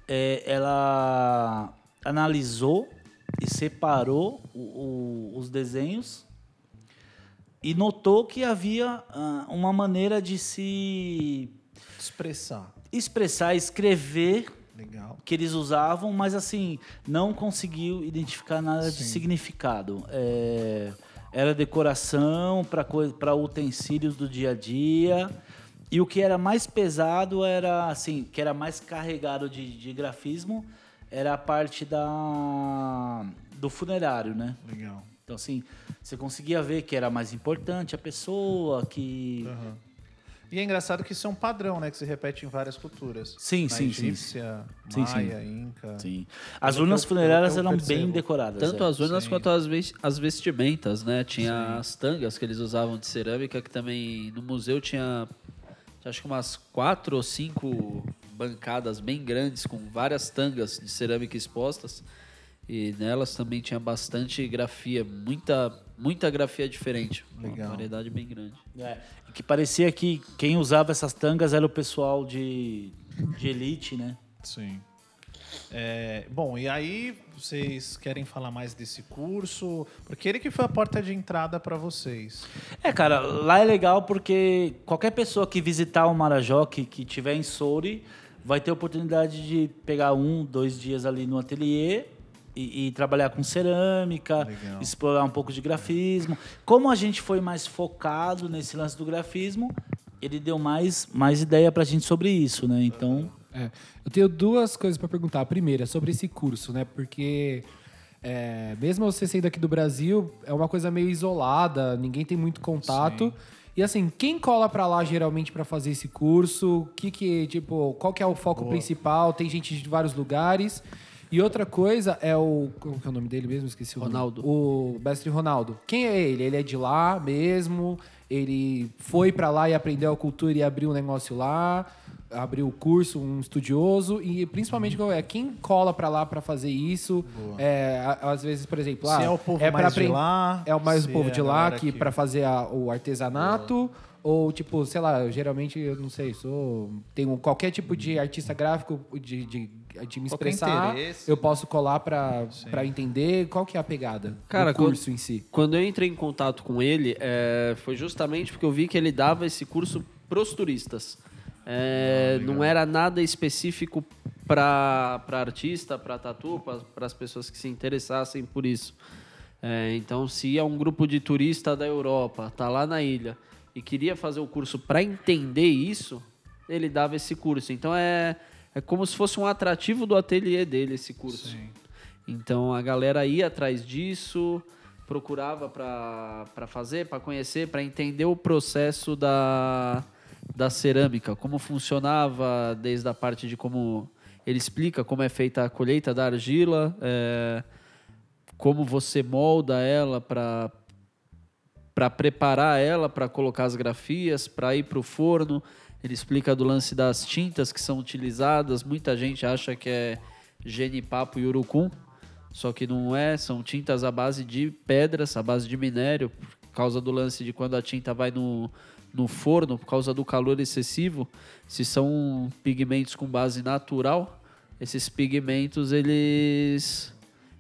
é, ela analisou e separou o- o- os desenhos e notou que havia ah, uma maneira de se Expressar. expressar, escrever Legal. que eles usavam, mas assim não conseguiu identificar nada de Sim. significado. É, era decoração para utensílios do dia a dia. E o que era mais pesado era assim, que era mais carregado de, de grafismo, era a parte da do funerário, né? Legal. Então assim, você conseguia ver que era mais importante a pessoa, que E é engraçado que isso é um padrão, né? Que se repete em várias culturas. Sim, Na sim, sim. egípcia, Sim, sim. maia, inca. Sim. As urnas funerárias eram percebo. bem decoradas. Tanto é. as urnas sim. quanto as, as vestimentas, né? Tinha as tangas que eles usavam de cerâmica, que também no museu tinha acho que umas quatro ou cinco bancadas bem grandes com várias tangas de cerâmica expostas. E nelas também tinha bastante grafia, muita, muita grafia diferente. Legal. Uma variedade bem grande. É, e que parecia que quem usava essas tangas era o pessoal de, de elite, né? Sim. É, bom, e aí vocês querem falar mais desse curso? Porque ele que foi a porta de entrada para vocês. É, cara, lá é legal porque qualquer pessoa que visitar o Marajó, que, que tiver em Souri, vai ter a oportunidade de pegar um, dois dias ali no ateliê e, e trabalhar com cerâmica, Legal. explorar um pouco de grafismo. Como a gente foi mais focado nesse lance do grafismo, ele deu mais, mais ideia pra gente sobre isso, né? Então, É, eu tenho duas coisas para perguntar. A primeira, é sobre esse curso, né? Porque é, mesmo você sendo aqui do Brasil, é uma coisa meio isolada, ninguém tem muito contato. E assim, quem cola para lá geralmente para fazer esse curso? Que que, tipo, qual que é o foco principal? Tem gente de vários lugares. E outra coisa é o. Como que é o nome dele mesmo? Esqueci o nome. Ronaldo. O mestre Ronaldo. Quem é ele? Ele é de lá mesmo? Ele foi para lá e aprendeu a cultura e abriu um negócio lá? Abriu o curso, um estudioso? E principalmente, é, quem cola para lá para fazer isso? É, às vezes, por exemplo, Se ah, é o povo pra mais de lá, É o mais o povo é de lá que, que- para fazer a- o artesanato. Ou, tipo, sei lá, geralmente, eu não sei, sou. Tenho qualquer tipo de artista gráfico de, de, de me Qualquer expressar. interesse. Eu posso colar para entender qual que é a pegada Cara, do curso em si. Quando eu entrei em contato com ele, é, foi justamente porque eu vi que ele dava esse curso pros turistas. É, não era nada específico para artista, para tatu, para as pessoas que se interessassem por isso. É, então, se é um grupo de turista da Europa, tá lá na ilha e queria fazer o curso para entender isso, ele dava esse curso. Então é, é como se fosse um atrativo do ateliê dele esse curso. Então a galera ia atrás disso, procurava para fazer, para conhecer, para entender o processo da, da cerâmica, como funcionava, desde a parte de como ele explica como é feita a colheita da argila, é, como você molda ela para para preparar ela para colocar as grafias, para ir para o forno. Ele explica do lance das tintas que são utilizadas. Muita gente acha que é genipapo e urucum, só que não é. São tintas à base de pedras, à base de minério, por causa do lance de quando a tinta vai no, no forno, por causa do calor excessivo. Se são pigmentos com base natural, esses pigmentos eles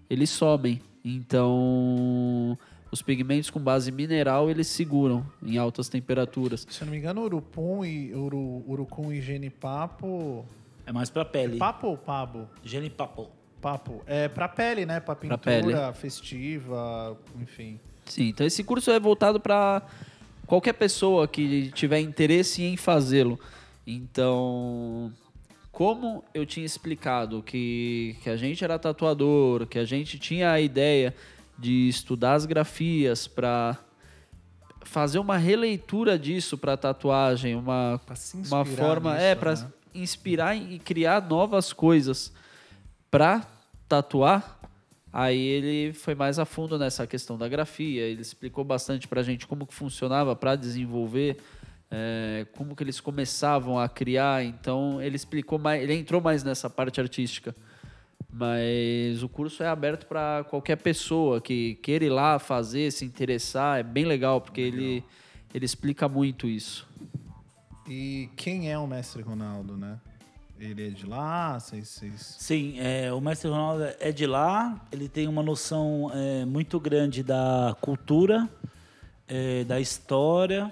eles somem. Então, os pigmentos com base mineral, eles seguram em altas temperaturas. Se eu não me engano, urupum e uru, urucum e genipapo. é mais pra pele. Papo ou pabo? Genipapo. Papo. É pra pele, né? Pra pintura pele. festiva, enfim. Sim, então esse curso é voltado para qualquer pessoa que tiver interesse em fazê-lo. Então, como eu tinha explicado que, que a gente era tatuador, que a gente tinha a ideia de estudar as grafias para fazer uma releitura disso para tatuagem, uma, uma forma nisso, é para né? inspirar e criar novas coisas para tatuar. Aí ele foi mais a fundo nessa questão da grafia, ele explicou bastante pra gente como que funcionava para desenvolver, é, como que eles começavam a criar. Então ele explicou mais, ele entrou mais nessa parte artística. Mas o curso é aberto para qualquer pessoa que queira ir lá fazer, se interessar, é bem legal porque ele ele explica muito isso. E quem é o mestre Ronaldo, né? Ele é de lá? Vocês. vocês- Sim, é, o mestre Ronaldo é de lá, ele tem uma noção é, muito grande da cultura, é, da história.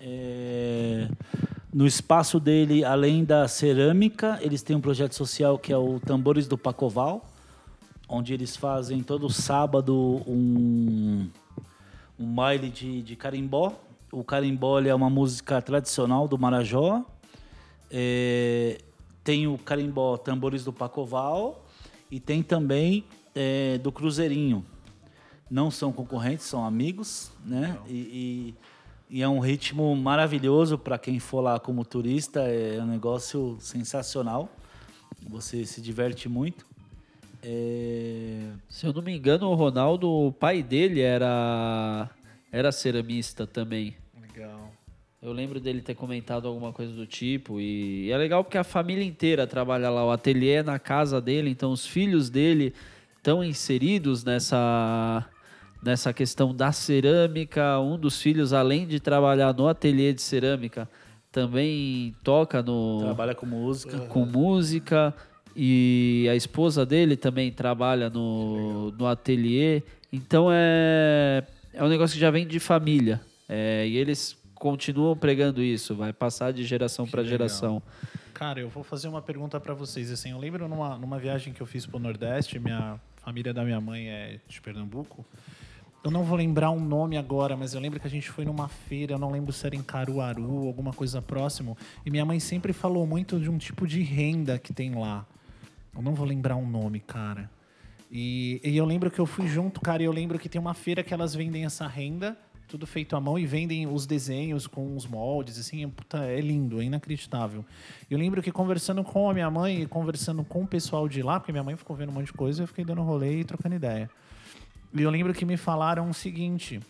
é, no espaço dele, além da cerâmica, eles têm um projeto social que é o Tambores do Pacoval, onde eles fazem todo sábado um, um baile de, de carimbó. O carimbó é uma música tradicional do Marajó. É, tem o carimbó Tambores do Pacoval e tem também é, do Cruzeirinho. Não são concorrentes, são amigos, né? E, e- e é um ritmo maravilhoso para quem for lá como turista. É um negócio sensacional. Você se diverte muito. É, Se eu não me engano, o Ronaldo, o pai dele era era ceramista também. Legal. Eu lembro dele ter comentado alguma coisa do tipo. E, é legal porque a família inteira trabalha lá. O ateliê é na casa dele, então os filhos dele tão inseridos nessa nessa questão da cerâmica. Um dos filhos, além de trabalhar no ateliê de cerâmica, também toca no Trabalha com música. com música e a esposa dele também trabalha no, no ateliê. Então é, é um negócio que já vem de família. É, e eles continuam pregando isso, vai passar de geração para geração. Cara, eu vou fazer uma pergunta pra vocês. Assim, eu lembro numa, numa viagem que eu fiz pro Nordeste, minha família da minha mãe é de Pernambuco. Eu não vou lembrar um nome agora, mas eu lembro que a gente foi numa feira, eu não lembro se era em Caruaru, alguma coisa próximo. E minha mãe sempre falou muito de um tipo de renda que tem lá. Eu não vou lembrar um nome, cara. E, e eu lembro que eu fui junto, cara, e eu lembro que tem uma feira que elas vendem essa renda, tudo feito à mão, e vendem os desenhos com os moldes, assim, é, puta, é lindo, é inacreditável. Eu lembro que conversando com a minha mãe e conversando com o pessoal de lá, porque minha mãe ficou vendo um monte de coisa, eu fiquei dando rolê e trocando ideia. E eu lembro que me falaram o seguinte,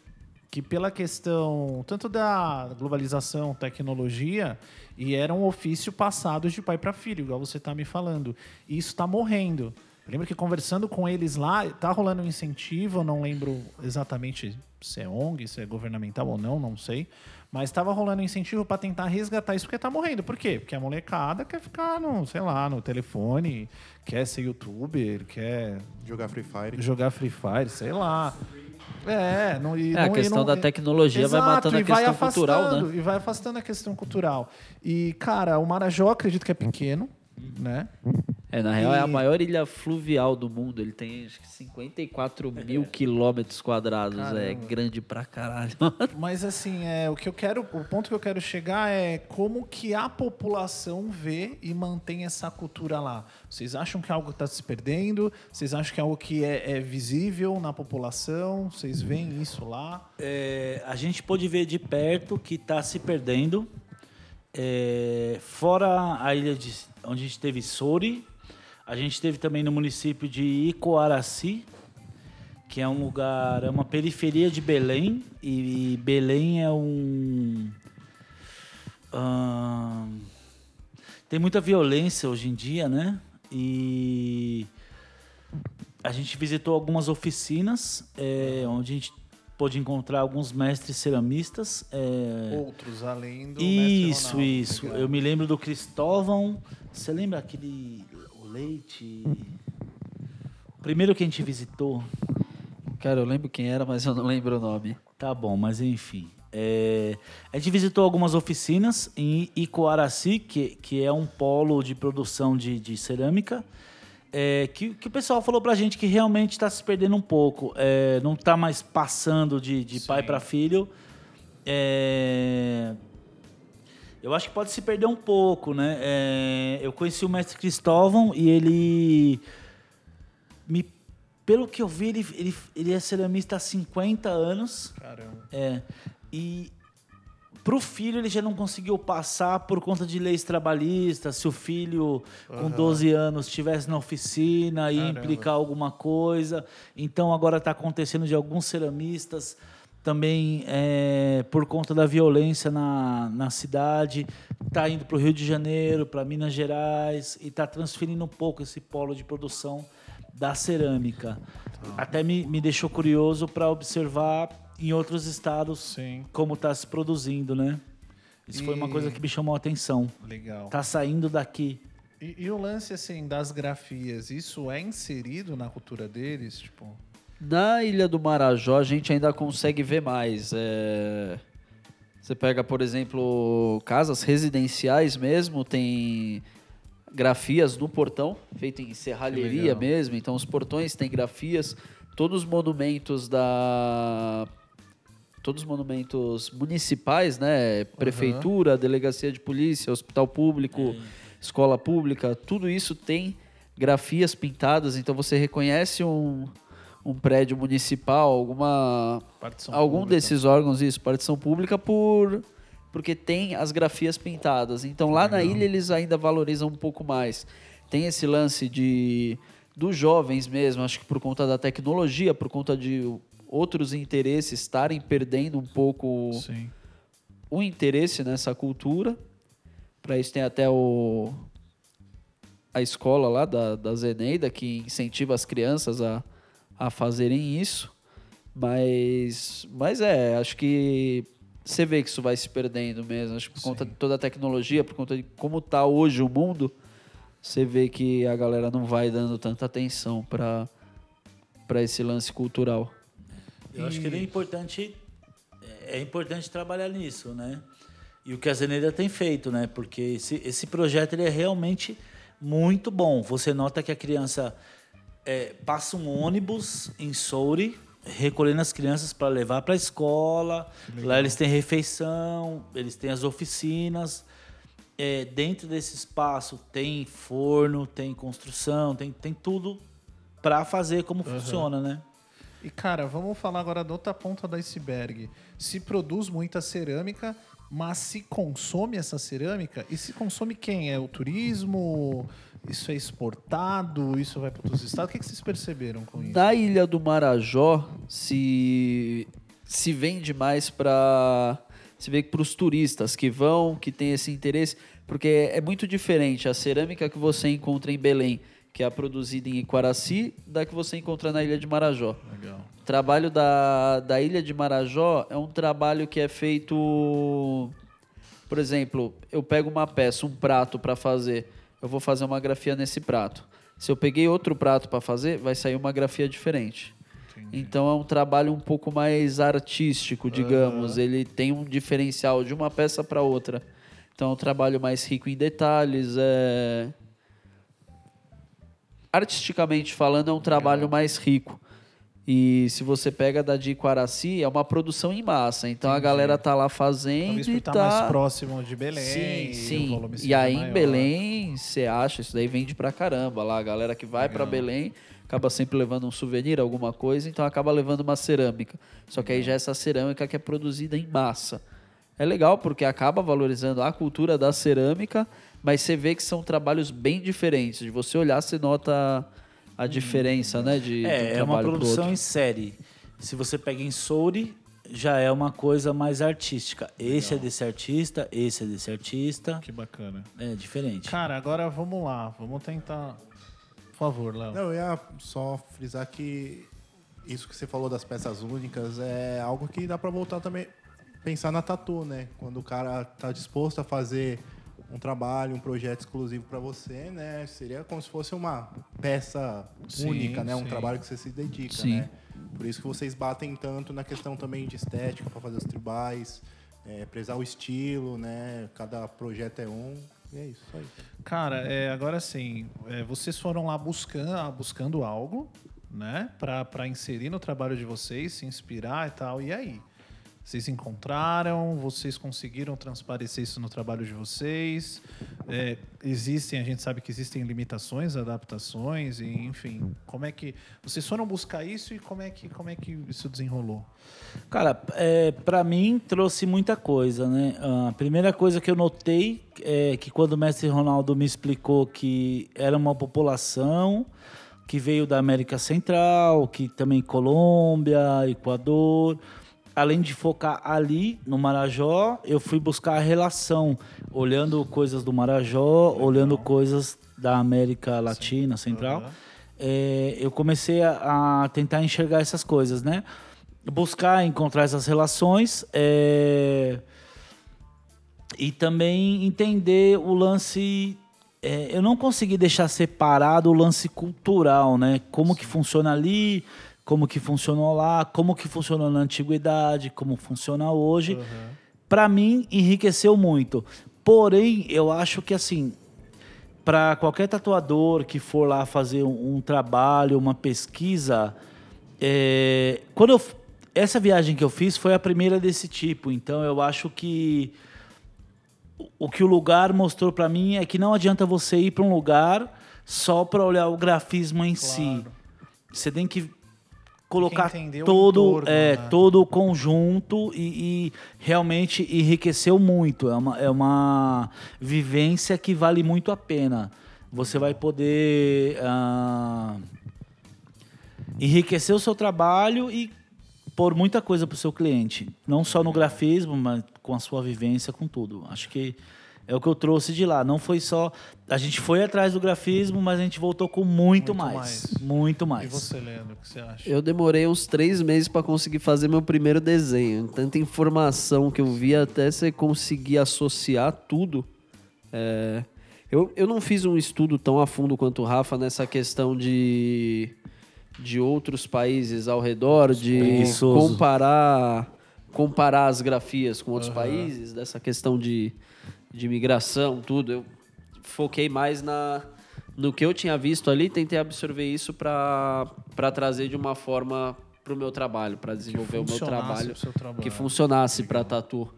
que pela questão tanto da globalização, tecnologia, e era um ofício passado de pai para filho, igual você tá me falando. E isso tá morrendo. Eu lembro que conversando com eles lá, tá rolando um incentivo, eu não lembro exatamente se é ONG, se é governamental ou não, não sei. Mas estava rolando incentivo para tentar resgatar isso porque tá morrendo. Por quê? Porque a molecada quer ficar no, sei lá, no telefone, quer ser youtuber, quer Jogar Free Fire. jogar Free Fire, sei lá. É, não, e É, a não- e questão não- da tecnologia vai Exato, matando a vai questão cultural, né? E vai afastando a questão cultural. E, cara, o Marajó acredito que é pequeno, né? É, na real, é a E- maior ilha fluvial do mundo. Ele tem acho que 54 mil quilômetros quadrados. É grande pra caralho. Mas assim, é, o que eu quero, o ponto que eu quero chegar é como que a população vê e mantém essa cultura lá. Vocês acham que é algo está se perdendo? Vocês acham que é algo que é, é visível na população? Vocês veem isso lá? É, a gente pôde ver de perto que está se perdendo. É, fora a ilha de, onde a gente teve Sori, a gente teve também no município de Icoaraci, que é um lugar, é uma periferia de Belém, e Belém é um. tem muita violência hoje em dia, né? E a gente visitou algumas oficinas, é, onde a gente pôde encontrar alguns mestres ceramistas. é, Outros além do isso, isso. Legal. Eu me lembro do Cristóvão. Você lembra aquele. Leite? O primeiro que a gente visitou. Cara, eu lembro quem era, mas eu não lembro o nome. Tá bom, mas enfim. É, a gente visitou algumas oficinas em Icoaraci, que, que é um polo de produção de, de cerâmica, é, que, que o pessoal falou pra gente que realmente está se perdendo um pouco. É, não tá mais passando de, de pai para filho. É, eu acho que pode se perder um pouco, né? É, eu conheci o mestre Cristóvão e ele me pelo que eu vi, ele, ele, ele é ceramista há 50 anos. Caramba. É. E pro filho ele já não conseguiu passar por conta de leis trabalhistas. Se o filho com 12 anos estivesse na oficina Caramba. implicar alguma coisa. Então agora está acontecendo de alguns ceramistas também é, por conta da violência na, na cidade, está indo para o Rio de Janeiro, para Minas Gerais e está transferindo um pouco esse polo de produção da cerâmica. Até me, me deixou curioso para observar em outros estados Sim, como está se produzindo, né? Isso foi uma E- coisa que me chamou a atenção. legal. Tá saindo daqui. E, e o lance, assim, das grafias, isso é inserido na cultura deles? Tipo, Na Ilha do Marajó, a gente ainda consegue ver mais. é, Você pega, por exemplo, casas residenciais mesmo, tem grafias no portão, feito em serralheria mesmo. Então, os portões têm grafias. Todos os monumentos da... Todos os monumentos municipais, né? Prefeitura, delegacia de polícia, hospital público, escola pública, tudo isso tem grafias pintadas. Então, você reconhece um, um prédio municipal, alguma partição algum pública. desses órgãos isso, partição pública por porque tem as grafias pintadas. Então lá na ilha eles ainda valorizam um pouco mais. Tem esse lance de dos jovens mesmo, acho que por conta da tecnologia, por conta de outros interesses estarem perdendo um pouco Sim. o interesse nessa cultura. Para isso tem até o a escola lá da, da Zeneida, que incentiva as crianças a, a fazerem isso. Mas, mas é, acho que você vê que isso vai se perdendo mesmo. Acho que por conta de toda a tecnologia, por conta de como tá hoje o mundo, você vê que a galera não vai dando tanta atenção para para esse lance cultural. Eu acho que ele é importante, é importante trabalhar nisso, né? E o que a Zeneida tem feito, né? Porque esse, esse projeto ele é realmente muito bom. Você nota que a criança é, passa um ônibus em Souri, recolhendo as crianças para levar para a escola. Lá eles têm refeição, eles têm as oficinas. É, dentro desse espaço tem forno, tem construção, tem, tem tudo para fazer como funciona, né? E, cara, vamos falar agora da outra ponta do iceberg. Se produz muita cerâmica, mas se consome essa cerâmica, e se consome quem? É o turismo? Isso é exportado? Isso vai para outros estados? O que, que vocês perceberam com isso? Da ilha do Marajó se se vende mais para se vê para os turistas que vão, que tem esse interesse, porque é muito diferente a cerâmica que você encontra em Belém, que é produzida em Iquaraci, da que você encontra na ilha de Marajó. Legal. O trabalho da, da ilha de Marajó é um trabalho que é feito. Por exemplo, eu pego uma peça, um prato para fazer, eu vou fazer uma grafia nesse prato. Se eu peguei outro prato para fazer, vai sair uma grafia diferente. Então é um trabalho um pouco mais artístico, digamos. Ele tem um diferencial de uma peça para outra. Então é um trabalho mais rico em detalhes. É... Artisticamente falando, é um trabalho mais rico. E se você pega da de Iquaraci, é uma produção em massa. Então a galera tá lá fazendo Talvez por e estar tá... mais próximo de Belém. Sim, e sim. E seja aí em maior. Belém, você acha, isso daí vende pra caramba lá. A galera que vai pra Belém acaba sempre levando um souvenir, alguma coisa, então acaba levando uma cerâmica. Só que aí já é essa cerâmica que é produzida em massa. É legal porque acaba valorizando a cultura da cerâmica, mas você vê que são trabalhos bem diferentes. De você olhar, você nota a diferença, né? De, de um É, é uma produção em série. Se você pega em Souri, já é uma coisa mais artística. Esse é desse artista, esse é desse artista. Que bacana. É diferente. Cara, agora vamos lá. Vamos tentar. Por favor, Léo. Não, eu ia só frisar que isso que você falou das peças únicas é algo que dá pra voltar também pensar na tatu, né? Quando o cara tá disposto a fazer um trabalho, um projeto exclusivo pra você, né? Seria como se fosse uma peça Sim, única, né? Um sim. trabalho que você se dedica, Sim. né? Por isso que vocês batem tanto na questão também de estética pra fazer os tribais, é, prezar o estilo, né? Cada projeto é um. E é isso. Cara, é, agora sim, é, vocês foram lá buscando, buscando algo, né? Pra inserir no trabalho de vocês, se inspirar e tal. E aí? Vocês encontraram? Vocês conseguiram transparecer isso no trabalho de vocês? É, existem, a gente sabe que existem limitações, adaptações, e enfim. Como é que. Vocês foram buscar isso e como é que, como é que isso desenrolou? Cara, é, para mim trouxe muita coisa, né? A primeira coisa que eu notei é que quando o mestre Ronaldo me explicou que era uma população que veio da América Central, que também Colômbia, Equador, além de focar ali no Marajó, eu fui buscar a relação, olhando coisas do Marajó, olhando coisas da América Latina, Central. É, eu comecei a, a tentar enxergar essas coisas, né? Buscar encontrar essas relações é, e também entender o lance. é, eu não consegui deixar separado o lance cultural, né? Como que funciona ali, como que funcionou lá, como que funcionou na antiguidade, como funciona hoje. Para mim, enriqueceu muito. Porém, eu acho que assim, para qualquer tatuador que for lá fazer um, um trabalho, uma pesquisa, é, quando eu, essa viagem que eu fiz foi a primeira desse tipo, então eu acho que o- que o lugar mostrou para mim é que não adianta você ir para um lugar só para olhar o grafismo em si. Você tem que colocar entender o todo, entorno, é, né? todo o conjunto e, e realmente enriqueceu muito. É uma, é uma vivência que vale muito a pena. Você vai poder ah, enriquecer o seu trabalho e pôr muita coisa para o seu cliente. Não só no grafismo, mas com a sua vivência, com tudo. Acho que É o que eu trouxe de lá. Não foi só. A gente foi atrás do grafismo, mas a gente voltou com muito, Muito mais. mais. Muito E mais. você, Leandro, o que você acha? Eu demorei uns três meses pra conseguir fazer meu primeiro desenho. Tanta informação que eu vi até você conseguir associar tudo. É, Eu, eu não fiz um estudo tão a fundo quanto o Rafa nessa questão de, de outros países ao redor, de comparar, comparar as grafias com outros países, dessa questão de, de migração, tudo. Eu foquei mais na, no que eu tinha visto ali, tentei absorver isso para trazer de uma forma para o meu trabalho, para desenvolver o meu trabalho, trabalho. que funcionasse para tatu.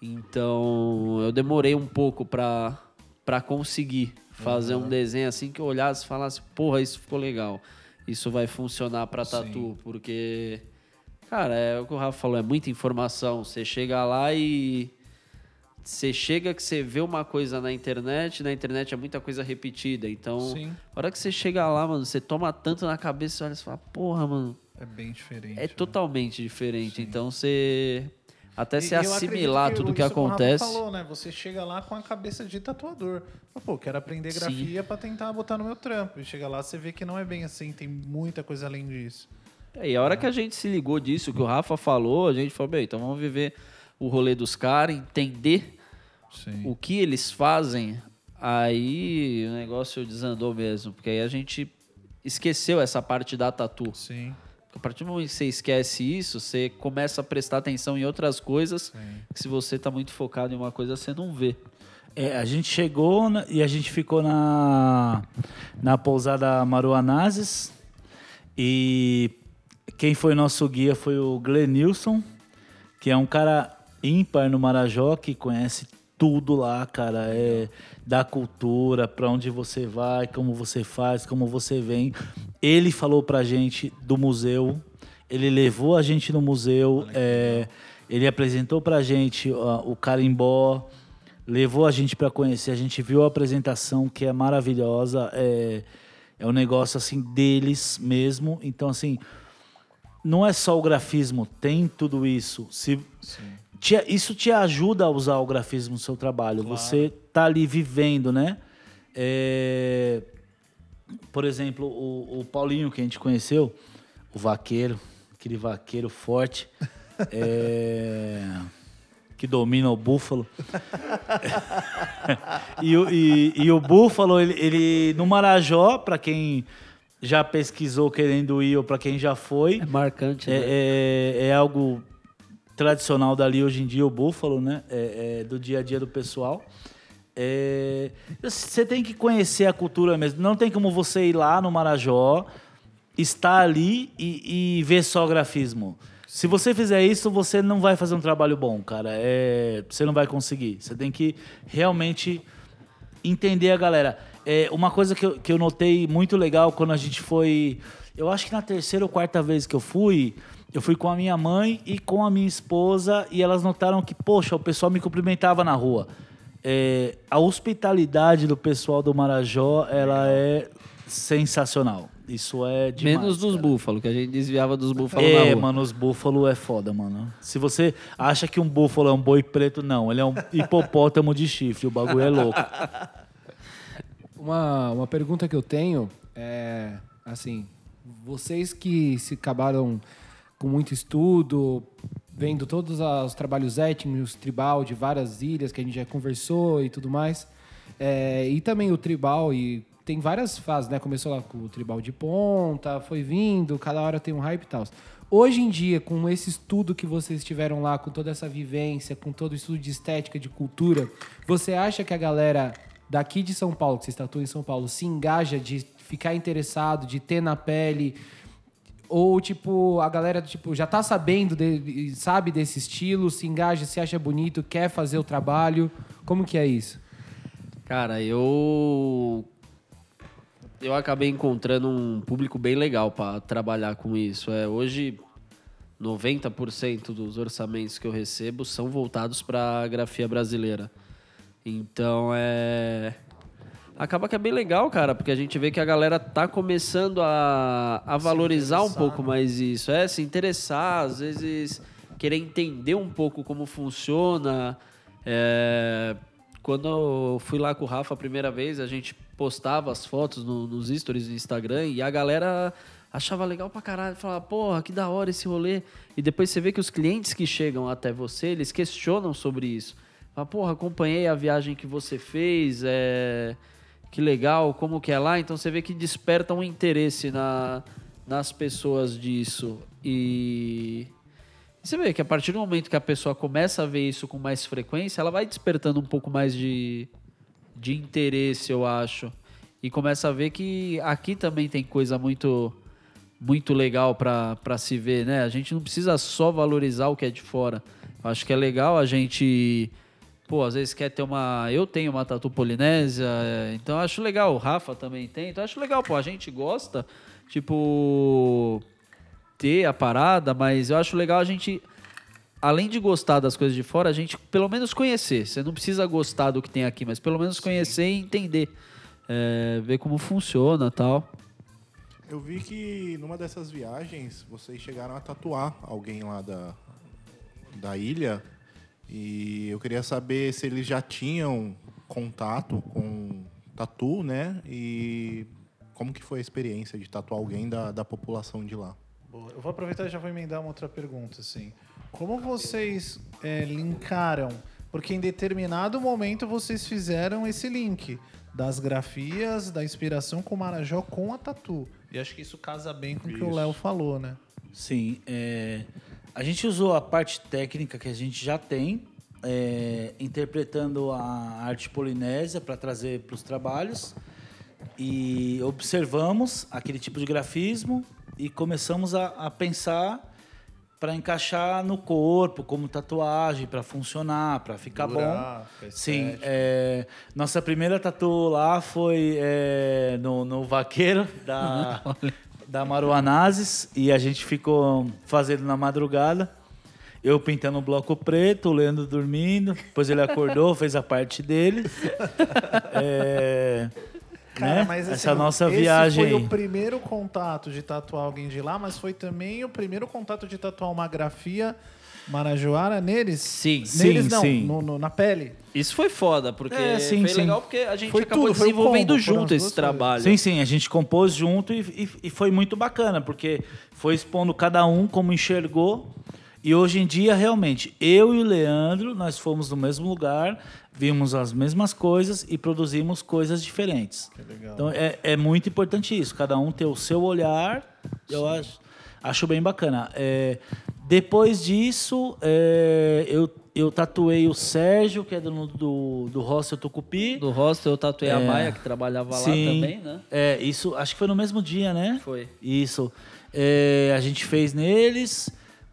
Então, eu demorei um pouco para para conseguir fazer um desenho assim que eu olhasse e falasse, porra, isso ficou legal. Isso vai funcionar para tatu, porque cara, é o que o Rafa falou, é muita informação. Você chega lá e você chega que você vê uma coisa na internet, na internet é muita coisa repetida. Então, Sim. a hora que você chega lá, mano, você toma tanto na cabeça, você olha e fala, porra, mano, É bem diferente. é né? totalmente diferente. Então você. Até se assimilar acredito tudo que isso o Rafa acontece. falou, né? Você chega lá com a cabeça de tatuador. Pô, quero aprender Sim. grafia pra tentar botar no meu trampo. E chega lá, você vê que não é bem assim, tem muita coisa além disso. É, e a hora que a gente se ligou disso, que o Rafa falou, a gente falou, bem, então vamos viver o rolê dos caras, entender Sim. o que eles fazem, aí o negócio desandou mesmo. Porque aí a gente esqueceu essa parte da tatu. Sim. A partir do momento que você esquece isso, você começa a prestar atenção em outras coisas que se você tá muito focado em uma coisa, você não vê. É, a gente chegou na- e a gente ficou na, na pousada Maruanazes. E quem foi nosso guia foi o Glenilson, que é um cara ímpar no Marajó, que conhece tudo lá, cara. É da cultura, pra onde você vai, como você faz, como você vem. Ele falou pra gente do museu, ele levou a gente no museu, é, ele apresentou pra gente ó, o carimbó, levou a gente para conhecer, a gente viu a apresentação que é maravilhosa, é, é um negócio assim deles mesmo. Então assim, não é só o grafismo, tem tudo isso. Se te- isso te ajuda a usar o grafismo no seu trabalho. Você tá ali vivendo, né? É, por exemplo, o, o Paulinho que a gente conheceu, o vaqueiro, aquele vaqueiro forte, é, que domina o búfalo. e, o- e- e o búfalo, ele, ele no Marajó, para quem já pesquisou querendo ir ou para quem já foi, É marcante, né? é, é, é algo tradicional dali hoje em dia, o búfalo, né? É, é do dia a dia do pessoal. É, você tem que conhecer a cultura mesmo. Não tem como você ir lá no Marajó, estar ali e, e ver só grafismo. Se você fizer isso, você não vai fazer um trabalho bom, cara. É, você não vai conseguir. Você tem que realmente entender a galera. É, uma coisa que eu, que eu notei muito legal quando a gente foi. Eu acho que na terceira ou quarta vez que eu fui, eu fui com a minha mãe e com a minha esposa, e elas notaram que, poxa, o pessoal me cumprimentava na rua. É, a hospitalidade do pessoal do Marajó, ela é sensacional. Isso é demais. Menos dos búfalos, que a gente desviava dos búfalos na É, rua. mano, os búfalos é foda, mano. Se você acha que um búfalo é um boi preto, não. Ele é um hipopótamo de chifre. O bagulho é louco. Uma, uma pergunta que eu tenho é, assim, vocês que se acabaram com muito estudo, vendo todos os trabalhos étnicos, tribal de várias ilhas que a gente já conversou e tudo mais, é, e também o tribal, e tem várias fases, né? Começou lá com o tribal de ponta, foi vindo, cada hora tem um hype e tal. Hoje em dia, com esse estudo que vocês tiveram lá, com toda essa vivência, com todo o estudo de estética, de cultura, você acha que a galera daqui de São Paulo, que vocês tatuam em São Paulo, se engaja de ficar interessado, de ter na pele? Ou, tipo, a galera tipo, já tá sabendo, de- sabe desse estilo, se engaja, se acha bonito, quer fazer o trabalho? Como que é isso? Cara, eu. Eu acabei encontrando um público bem legal para trabalhar com isso. É, hoje, 90% dos orçamentos que eu recebo são voltados para grafia brasileira. Então, é. Acaba que é bem legal, cara, porque a gente vê que a galera tá começando a, a valorizar um pouco mais isso. É, se interessar, às vezes querer entender um pouco como funciona. É, quando eu fui lá com o Rafa a primeira vez, a gente postava as fotos no- nos stories do Instagram e a galera achava legal pra caralho. Falava, porra, que da hora esse rolê. E depois você vê que os clientes que chegam até você, eles questionam sobre isso. Fala, porra, acompanhei a viagem que você fez, é... que legal, como que é lá. Então você vê que desperta um interesse na, nas pessoas disso. E... Você vê que a partir do momento que a pessoa começa a ver isso com mais frequência, ela vai despertando um pouco mais de, de interesse, eu acho. E começa a ver que aqui também tem coisa muito muito legal pra se ver, né? A gente não precisa só valorizar o que é de fora. Eu acho que é legal a gente, pô, às vezes quer ter uma, eu tenho uma tatu polinésia, é, então eu acho legal, o Rafa também tem. Então eu acho legal, pô, a gente gosta, tipo ter a parada, mas eu acho legal a gente além de gostar das coisas de fora, a gente pelo menos conhecer. Você não precisa gostar do que tem aqui, mas pelo menos conhecer e entender. É, ver como funciona tal. Eu vi que numa dessas viagens vocês chegaram a tatuar alguém lá da, da ilha. E eu queria saber se eles já tinham contato com tatu, né? E como que foi a experiência de tatuar alguém da, da população de lá? Boa. Eu vou aproveitar e já vou emendar uma outra pergunta, assim. Como vocês é, linkaram? Porque em determinado momento vocês fizeram esse link das grafias, da inspiração com o Marajó com a tatu. E acho que isso casa bem com o que o. Léo falou, né? Sim, é, a gente usou a parte técnica que a gente já tem, é, interpretando a arte polinésia para trazer para os trabalhos. E observamos aquele tipo de grafismo e começamos a, a pensar para encaixar no corpo, como tatuagem, para funcionar, para ficar Durar, bom. ficar Sim, é, nossa primeira tatu lá foi é, no, no vaqueiro da, da Maruanazes e a gente ficou fazendo na madrugada. Eu pintando um bloco preto, o Leandro dormindo. Depois ele acordou, fez a parte dele. É, né? Essa nossa esse viagem. foi o primeiro contato de tatuar alguém de lá, mas foi também o primeiro contato de tatuar uma grafia marajoara neles? Sim. Neles Sim, não, sim. no- no- na pele. Isso foi foda, porque É, sim, foi sim. legal porque a gente Foi acabou tudo, desenvolvendo combo, junto esse trabalho. Sim, sim, a gente compôs junto e, e- e foi muito bacana, porque foi expondo cada um como enxergou. E hoje em dia, realmente, eu e o Leandro, nós fomos no mesmo lugar, vimos as mesmas coisas e produzimos coisas diferentes. legal. Então é, é muito importante isso, cada um ter o seu olhar, eu acho, acho bem bacana. É, depois disso, é, eu, eu tatuei o Sérgio, que é do, do, do Hostel Tucupi. Do hostel eu tatuei a É. Maia, que trabalhava lá Sim. também, né? É, isso, acho que foi no mesmo dia, né? Foi. Isso. É, a gente fez neles.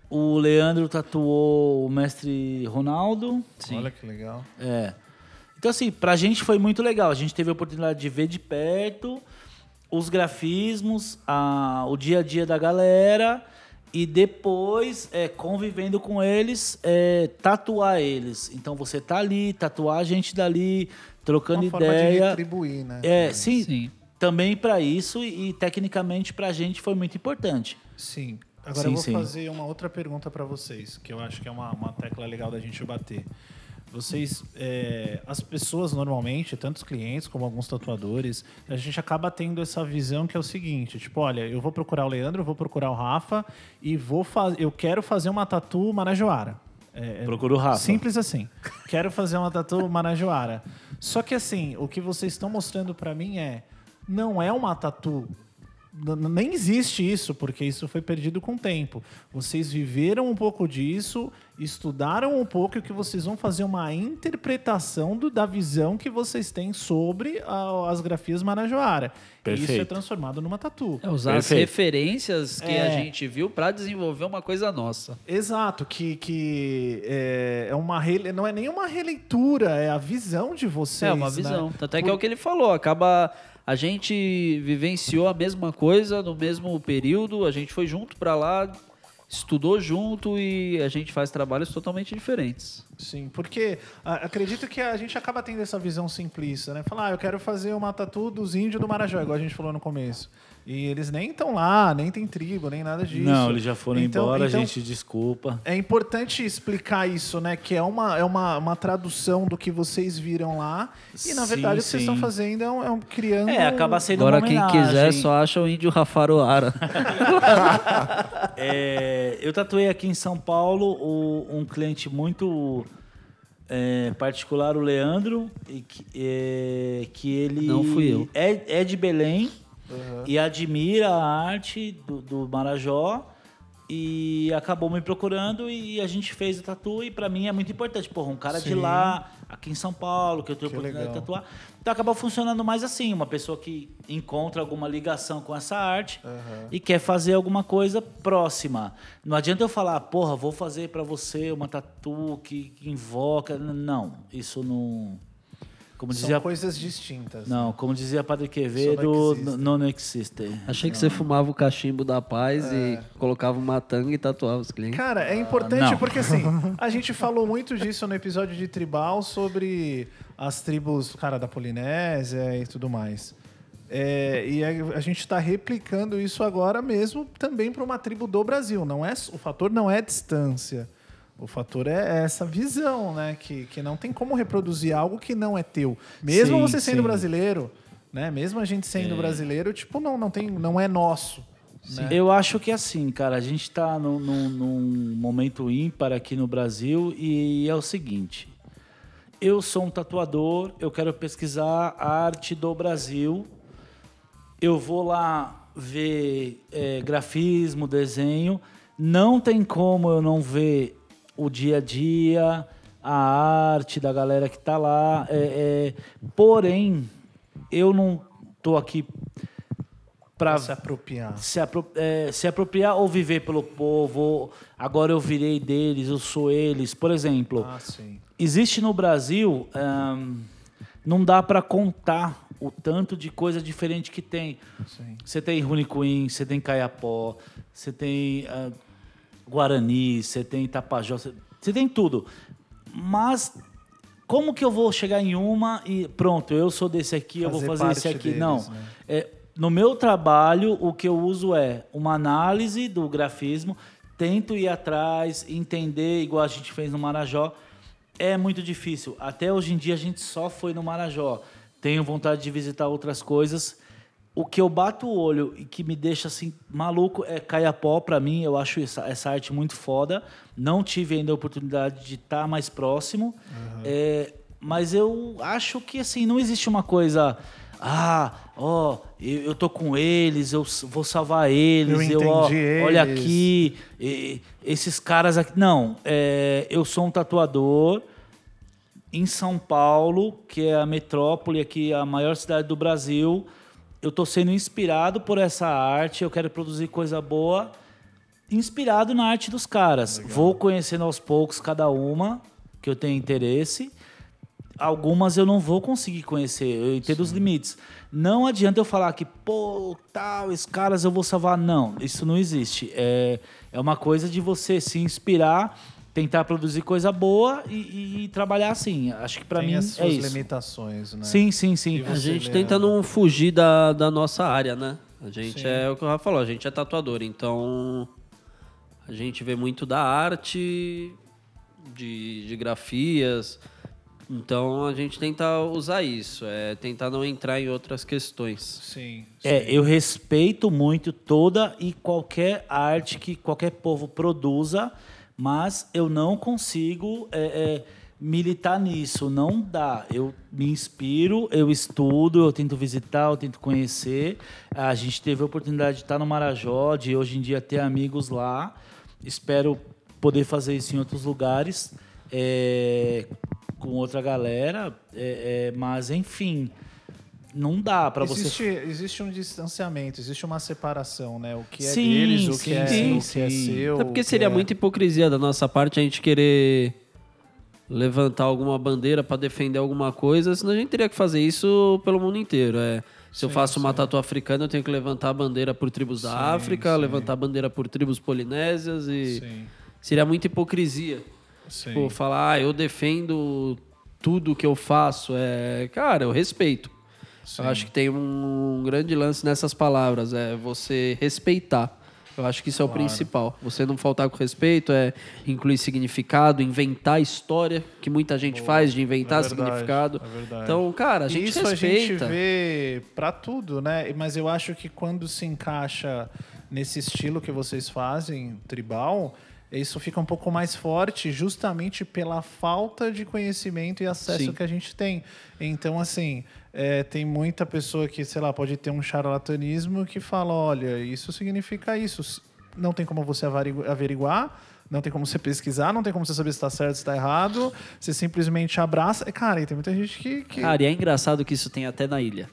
O Leandro tatuou o mestre Ronaldo. Sim. Olha que legal. É. Então, assim, pra gente foi muito legal. A gente teve a oportunidade de ver de perto os grafismos, a, o dia a dia da galera e depois, é, convivendo com eles, é, tatuar eles. Então, você tá ali, tatuar a gente dali, trocando Uma forma de ideia. retribuir, né? É, sim, Sim. também para isso e, e, tecnicamente para a gente foi muito importante. Sim. Agora Sim, eu vou sim. fazer uma outra pergunta para vocês, que eu acho que é uma, uma tecla legal da gente bater. Vocês, é, as pessoas normalmente, tanto os clientes como alguns tatuadores, a gente acaba tendo essa visão que é o seguinte, tipo, olha, eu vou procurar o Leandro, vou procurar o Rafa e vou fazer, eu quero fazer uma tatu marajoara. É, é Procura o Rafa. Simples assim. Quero fazer uma tatu marajoara. Só que assim, o que vocês estão mostrando pra mim é não é uma tatu nem existe isso, porque isso foi perdido com o tempo. Vocês viveram um pouco disso, estudaram um pouco e o que vocês vão fazer uma interpretação do- da visão que vocês têm sobre a- as grafias Marajoara. E isso é Perfeito. transformado numa tatu. É usar as Perfeito. referências que É. a gente viu pra desenvolver uma coisa nossa. Exato, que, que é, é uma rele... não é nem uma releitura, é a visão de vocês. é uma né? visão. Tanto é que é o que ele falou. Acaba. A gente vivenciou a mesma coisa no mesmo período, a gente foi junto pra lá, estudou junto e a gente faz trabalhos totalmente diferentes. Sim, porque acredito que a gente acaba tendo essa visão simplista, né? Falar, ah, eu quero fazer uma tatu dos índios do Marajó, igual a gente falou no começo. E eles nem estão lá, nem tem tribo, nem nada disso. Não, eles já foram Então- embora, então- gente, desculpa. É importante explicar isso, né? Que é uma, é uma, uma tradução do que vocês viram lá. E, na Sim, verdade, o que vocês sim. estão fazendo é um, é um criando... É, acaba sendo Agora uma quem quiser só acha o índio Rafaroara. É, eu tatuei aqui em São Paulo o- um cliente muito é, particular, o Leandro, e que, é, que ele Não fui eu. É, é de Belém e admira a arte do, do Marajó e acabou me procurando e a gente fez o tatu e pra mim é muito importante. Porra, um cara de Sim. lá, aqui em São Paulo, que eu tenho Que oportunidade de legal. tatuar. Então acaba funcionando mais assim, uma pessoa que encontra alguma ligação com essa arte e quer fazer alguma coisa próxima. Não adianta eu falar, porra, vou fazer pra você uma tatu que, que invoca. Não, isso não. Como São dizia. coisas distintas. Não, como dizia Padre Quevedo, existe. n- não existe. Achei que você fumava o cachimbo da paz É. e colocava uma tanga e tatuava os clientes. Cara, é importante não. porque assim, a gente falou muito disso no episódio de Tribal sobre as tribos, cara, da Polinésia e tudo mais. É, e a, a gente está replicando isso agora mesmo também para uma tribo do Brasil. Não é, o fator não é distância. O fator é essa visão, né? Que, que não tem como reproduzir algo que não é teu. Mesmo Sim, você sendo sim. brasileiro, né? Mesmo a gente sendo brasileiro, tipo, não, não, tem, não é nosso. Né? Eu acho que é assim, cara, a gente está num, num- num momento ímpar aqui no Brasil e é o seguinte. Eu sou um tatuador, eu quero pesquisar a arte do Brasil. Eu vou lá ver é, grafismo, desenho. Não tem como eu não ver o dia a dia, a arte da galera que tá lá. É, é, porém, eu não tô aqui para se apropriar. se, apro- é, se apropriar ou viver pelo povo, agora eu virei deles, eu sou eles. Por exemplo, Ah, existe no Brasil, não dá para contar o tanto de coisa diferente que tem. sim. Você tem Runicuim, você tem Caiapó, você tem ah, Guarani, você tem Tapajós, você- tem tudo. Mas como que eu vou chegar em uma e pronto, eu sou desse aqui, eu vou Fazer fazer esse aqui? deles, não. né? É, no meu trabalho, o que eu uso é uma análise do grafismo, tento ir atrás, entender, igual a gente fez no Marajó. É muito difícil. Até hoje em dia a gente só foi no Marajó. Tenho vontade de visitar outras coisas. O que eu bato o olho e que me deixa assim maluco é Caiapó para mim. Eu acho essa, essa arte muito foda. Não tive ainda a oportunidade de estar mais próximo. É, mas eu acho que assim não existe uma coisa. Ah, ó, eu, eu tô com eles, eu vou salvar eles. Eu ó, entendi olha eles. aqui, e- esses caras aqui. Não, é, eu sou um tatuador em São Paulo, que é a metrópole aqui, a maior cidade do Brasil. Eu estou sendo inspirado por essa arte, eu quero produzir coisa boa, inspirado na arte dos caras. Vou conhecendo aos poucos cada uma, que eu tenho interesse. Algumas eu não vou conseguir conhecer, eu entendo os limites. Não adianta eu falar que, pô, tal, esses caras eu vou salvar. Não, isso não existe. É, é uma coisa de você se inspirar, tentar produzir coisa boa e, e- trabalhar assim. Acho que pra Tem mim as é suas isso. limitações, né? Sim, sim, sim. A gente tenta não fugir da, da nossa área, né? A gente Sim. é o que o Rafa falou, a gente é tatuador, então a gente vê muito da arte, de, de grafias. Então a gente tenta usar isso, é tentar não entrar em outras questões. Sim. É, eu respeito muito toda e qualquer arte que qualquer povo produza, mas eu não consigo é, é, militar nisso. Não dá. Eu me inspiro, eu estudo, eu tento visitar, eu tento conhecer. A gente teve a oportunidade de estar no Marajó, de hoje em dia ter amigos lá. Espero poder fazer isso em outros lugares. é, com outra galera, é, é, mas enfim, não dá para você Existe, existe um distanciamento, existe uma separação, né? O que é Sim, deles, o sim, que é, sim, o que é seu. Até porque seria é- muita hipocrisia da nossa parte a gente querer levantar alguma bandeira para defender alguma coisa, senão a gente teria que fazer isso pelo mundo inteiro. É, se eu Sim, faço uma tatu africana, eu tenho que levantar a bandeira por tribos da África, sim. levantar a bandeira por tribos polinésias e Sim. seria muita hipocrisia. Sim. Tipo, falar, ah, eu defendo tudo que eu faço. É, cara, eu respeito. Eu acho que tem um grande lance nessas palavras, é você respeitar. Eu acho que isso é o principal. Você não faltar com respeito, é incluir significado, inventar história, que muita gente faz de inventar É verdade, significado. é. Então, cara, a gente Isso a gente respeita. vê pra tudo, né? Mas eu acho que quando se encaixa nesse estilo que vocês fazem, tribal, isso fica um pouco mais forte justamente pela falta de conhecimento e acesso Sim. que a gente tem. Então, assim, é, tem muita pessoa que, sei lá, pode ter um charlatanismo que fala, olha, isso significa isso. Não tem como você averiguar, não tem como você pesquisar, não tem como você saber se está certo, se está errado. Você simplesmente abraça. Cara, e tem muita gente que... que... Cara, e é engraçado que isso tem até na ilha.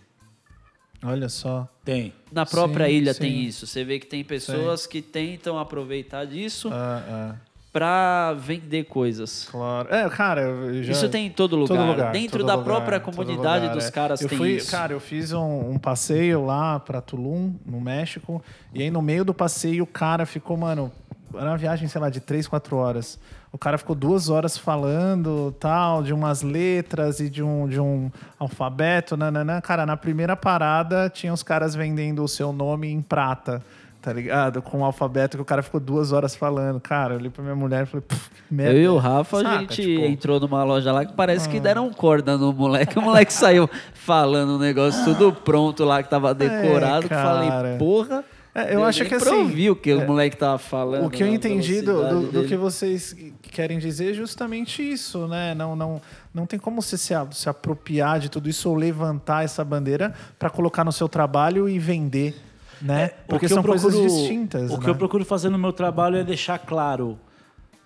Olha só. Tem. Na própria Sim, ilha sim. tem isso. Você vê que tem pessoas que tentam aproveitar disso Ah, ah, pra vender coisas. claro. É, cara, já... Isso tem em todo lugar. Todo lugar, Dentro todo da lugar, própria comunidade lugar, dos é. caras eu tem fui, isso. Cara, eu fiz um, um passeio lá pra Tulum, no México, e aí no meio do passeio o cara ficou, mano, era uma viagem, sei lá, de três, quatro horas. O cara ficou duas horas falando, tal, de umas letras e de um, de um alfabeto, nananã. Cara, na primeira parada tinha os caras vendendo o seu nome em prata. Tá ligado? Com o alfabeto que o cara ficou duas horas falando. Cara, eu olhei pra minha mulher e falei, "Pff, que merda. Eu e o Rafa, a Saca? gente Tipo, entrou numa loja lá que parece que deram corda no moleque. O moleque saiu falando um negócio tudo pronto lá, que tava decorado. que eu falei, porra. É, eu acho nem que assim, ouvir o que é, o moleque tava falando. O que eu entendi do, do, do que vocês querem dizer é justamente isso, né? Não, não, não tem como você se, a- se apropriar de tudo isso ou levantar essa bandeira para colocar no seu trabalho e vender, né? É, Porque o que são eu coisas procuro- distintas. O que né? eu procuro fazer no meu trabalho é deixar claro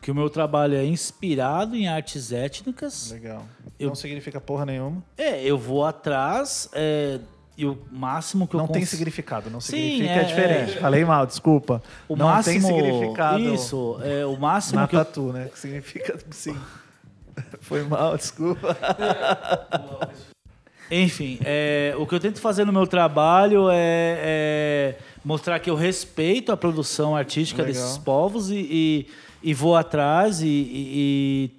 que o meu trabalho é inspirado em artes étnicas. Legal. Eu- Não significa porra nenhuma. É, eu vou atrás é, e o máximo que Não eu tem cons- significado, não Sim, significa é, é, diferente. é. Falei mal, desculpa. O não máximo, tem significado Isso, é o máximo na que eu, tatu, né? Que significa sim. Foi mal, desculpa. Enfim, é, o que eu tento fazer no meu trabalho é, é mostrar que eu respeito a produção artística Legal. desses povos e, e, e vou atrás e, e-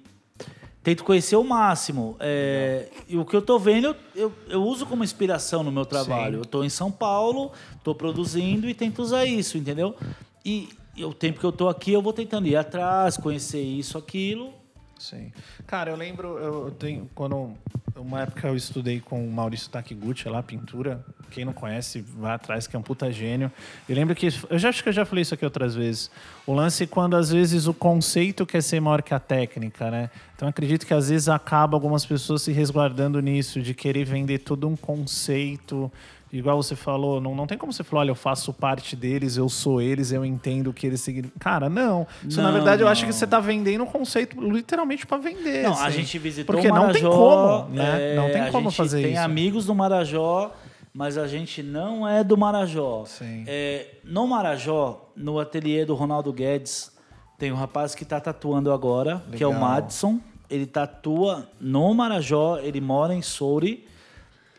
tento conhecer o máximo. É, e o que eu tô vendo, eu, eu, eu uso como inspiração no meu trabalho. Sim. Eu tô em São Paulo, tô produzindo e tento usar isso, entendeu? E, e o tempo que eu tô aqui, eu vou tentando ir atrás, conhecer isso, aquilo. Sim. Cara, eu lembro, eu tenho, quando uma época eu estudei com o Maurício Takiguchi lá, pintura. Quem não conhece, vai atrás, que é um puta gênio. Eu lembro que, eu já acho que eu já falei isso aqui outras vezes. O lance é quando às vezes o conceito quer ser maior que a técnica, né? Então acredito que às vezes acaba algumas pessoas se resguardando nisso, de querer vender todo um conceito. Igual você falou, não, não tem como você falar, olha, eu faço parte deles, eu sou eles, eu entendo o que eles significam. Cara, não. Isso, na Não, verdade, eu acho não. que você tá vendendo um conceito literalmente para vender. Não, a assim. gente visitou Porque o não tem Marajó, como, né? é, não tem a como gente fazer tem isso. amigos do Marajó, mas a gente não é do Marajó. Sim. É, no Marajó, no ateliê do Ronaldo Guedes, tem um rapaz que está tatuando agora, que é o Legal. Madison. Ele tatua no Marajó, ele mora em Souri.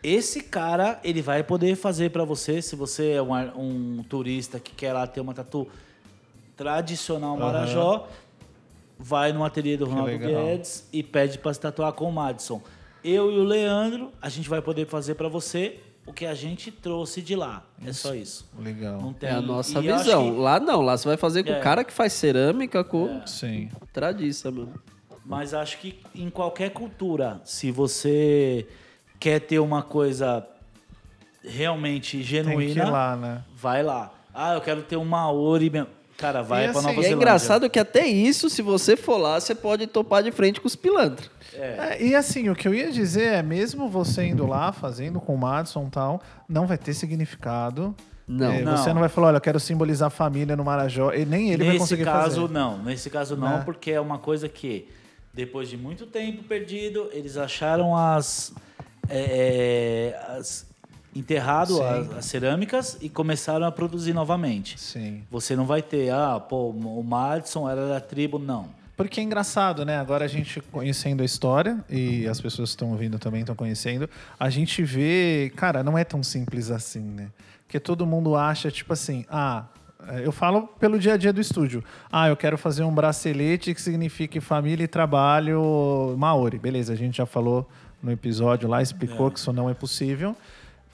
Esse cara, ele vai poder fazer para você, se você é um, um turista que quer lá ter uma tatu tradicional Marajó, vai no ateliê do Ronaldo legal. Guedes e pede para se tatuar com o Madison. Eu e o Leandro, a gente vai poder fazer para você o que a gente trouxe de lá. É só isso. Legal. Não tem É a nossa e visão. que- Lá não, lá você vai fazer com É. o cara que faz cerâmica, com Sim. tradiça, mano. Mas acho que em qualquer cultura, se você quer ter uma coisa realmente genuína, lá, né? vai lá. Ah, eu quero ter um Maori. mesmo. Cara, vai E pra assim, Nova é Zelândia. engraçado que até isso, se você for lá, você pode topar de frente com os pilantras. É, e assim, o que eu ia dizer é, mesmo você indo lá, fazendo com o Madison e tal, não vai ter significado. Não. É, Não. Você não vai falar, olha, eu quero simbolizar a família no Marajó. E nem ele vai Nesse conseguir caso, fazer. não. Nesse caso, não, Né? porque é uma coisa que, depois de muito tempo perdido, eles acharam as. É, é, as enterrado as, as cerâmicas e começaram a produzir novamente. Sim. Você não vai ter, ah, pô, o Madison era da tribo, não. Porque é engraçado, né? Agora a gente conhecendo a história, e as pessoas que estão ouvindo também estão conhecendo, a gente vê, cara, não é tão simples assim, né? Porque todo mundo acha, tipo assim, ah, É, Eu falo pelo dia a dia do estúdio. Ah, eu quero fazer um bracelete que signifique família e trabalho maori. Beleza, a gente já falou no episódio lá, explicou que isso não é possível.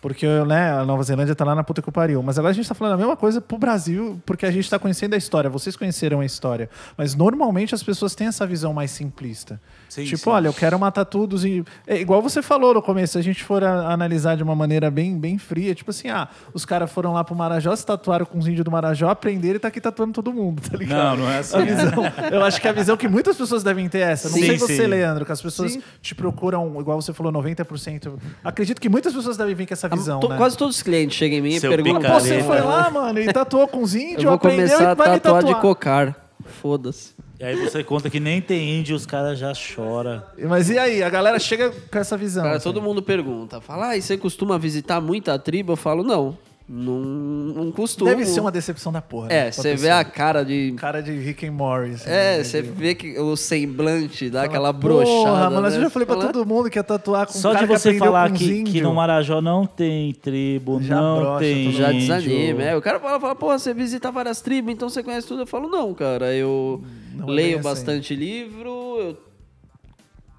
Porque né, a Nova Zelândia tá lá na puta que o pariu. Mas agora a gente tá falando a mesma coisa pro Brasil, porque a gente tá conhecendo a história. Vocês conheceram a história. Mas normalmente as pessoas têm essa visão mais simplista. Sim, tipo, sim. olha, eu quero matar todos e. É igual você falou no começo, se a gente for a- analisar de uma maneira bem, bem fria, tipo assim, ah, os caras foram lá pro Marajó, se tatuaram com os índios do Marajó, aprenderam e tá aqui tatuando todo mundo, tá ligado? Não, não é assim. A visão, eu acho que a visão que muitas pessoas devem ter é essa. Não Sim, sei você, sim. Leandro, que as pessoas te procuram, igual você falou, 90%. Acredito que muitas pessoas devem vir com essa visão, To- né? Quase todos os clientes chegam em mim e Seu perguntam. Pô, você foi lá, mano, e tatuou com os índios, Eu vou aprendeu começar a e vai me tatuar tatuar. de cocar. Foda-se. E aí você conta que nem tem índio, os caras já choram. Mas e aí? A galera chega com essa visão. Cara, assim. todo mundo pergunta. Fala, ah, e você costuma visitar muita tribo? Eu falo, não. Não, não costumo. Deve ser uma decepção da porra. né, É, você vê pessoa. a cara de. cara de Rick and Morty. assim, É, né, você de- vê que o semblante dá aquela Porra, mano, né? eu já falei pra Fala, todo mundo que ia tatuar com um Só cara de que você aprendeu falar que, que no Marajó não tem tribo, Já não brocha tem Já desanima. É, o cara fala, fala, porra, você visita várias tribos, então você conhece tudo. Eu falo, não, cara, eu Não é leio assim. bastante livro, eu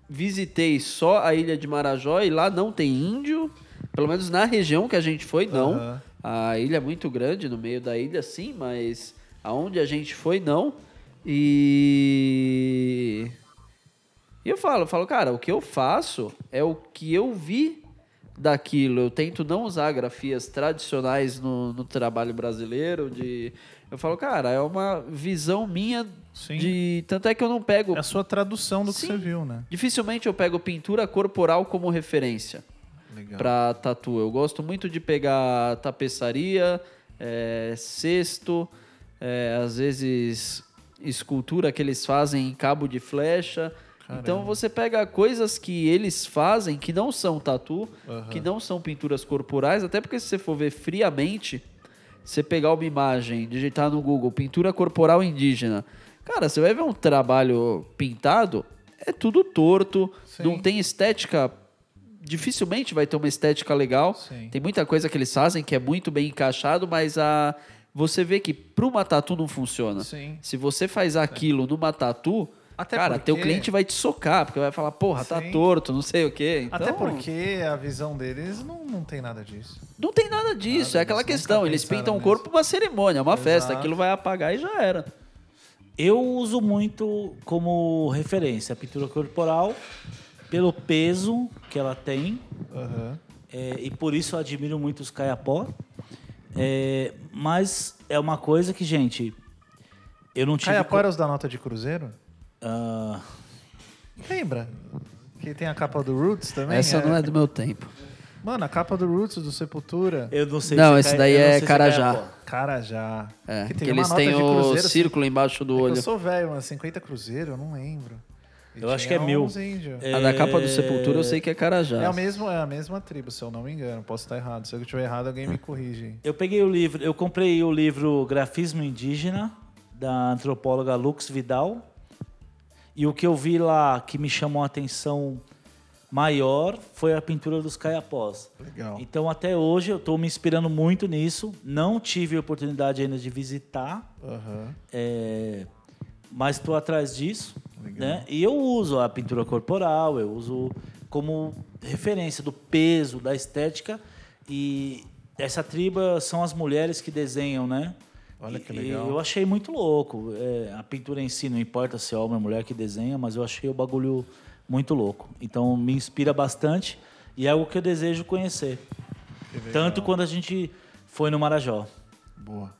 visitei só a ilha de Marajó e lá não tem índio. Pelo menos na região que a gente foi, não. Aham. A ilha é muito grande, no meio da ilha, sim, mas aonde a gente foi, não. E. E eu falo, eu falo, cara, o que eu faço é o que eu vi daquilo. Eu tento não usar grafias tradicionais no, no trabalho brasileiro. De... Eu falo, cara, é uma visão minha Sim. de. Tanto é que eu não pego. É a sua tradução do que Sim. você viu, né? Dificilmente eu pego pintura corporal como referência Legal. para tatu. Eu gosto muito de pegar tapeçaria, é, cesto, é, às vezes escultura que eles fazem em cabo de flecha. Então você pega coisas que eles fazem que não são tatu, que não são pinturas corporais, até porque se você for ver friamente, você pegar uma imagem, digitar no Google pintura corporal indígena, cara, você vai ver um trabalho pintado, é tudo torto, não tem estética dificilmente vai ter uma estética legal. Sim. Tem muita coisa que eles fazem que é muito bem encaixado, mas a você vê que para uma tatu não funciona. Sim. Se você faz aquilo numa tatu, Até cara, porque- teu cliente vai te socar, porque vai falar, porra, tá Sim. torto, não sei o quê. Então, Até porque a visão deles não, não tem nada disso. não tem nada disso, Nada é aquela disso, questão. nunca Eles pintam o corpo pra uma cerimônia, uma festa. Exato. Aquilo vai apagar e já era. Eu uso muito como referência a pintura corporal pelo peso que ela tem Aham. é, e por isso eu admiro muito os caiapó. É, mas é uma coisa que, gente, eu não tive... Caiapó era os da nota de cruzeiro? Ah, Lembra? Que tem a capa do Roots também? Essa não é do meu tempo. Mano, a capa do Roots do Sepultura. eu não sei Não, se esse cai- daí é se Carajá. caiapó. Carajá. É, Que que, tem uma eles têm o cruzeiro, assim. círculo embaixo do É olho. eu sou velho, mano. 50 cruzeiro, eu não lembro. E Eu acho que é mil. É, A da capa do Sepultura eu sei que é Carajá. É, o mesmo, é a mesma tribo, se eu não me engano. Posso estar errado. Se eu estiver errado, alguém me corrige. Eu peguei o livro, eu comprei o livro Grafismo Indígena, da antropóloga Lux Vidal. E o que eu vi lá que me chamou a atenção maior foi a pintura dos caiapós. Legal. Então, até hoje, eu estou me inspirando muito nisso. Não tive oportunidade ainda de visitar, Aham. é, mas estou atrás disso. Né? E eu uso a pintura corporal, eu uso como referência do peso, da estética. E essa tribo são as mulheres que desenham, né? Olha que legal. E eu achei muito louco. É, a pintura em si, não importa se é homem ou mulher que desenha, mas eu achei o bagulho muito louco. Então me inspira bastante e é algo que eu desejo conhecer. Tanto quando a gente foi no Marajó. Boa.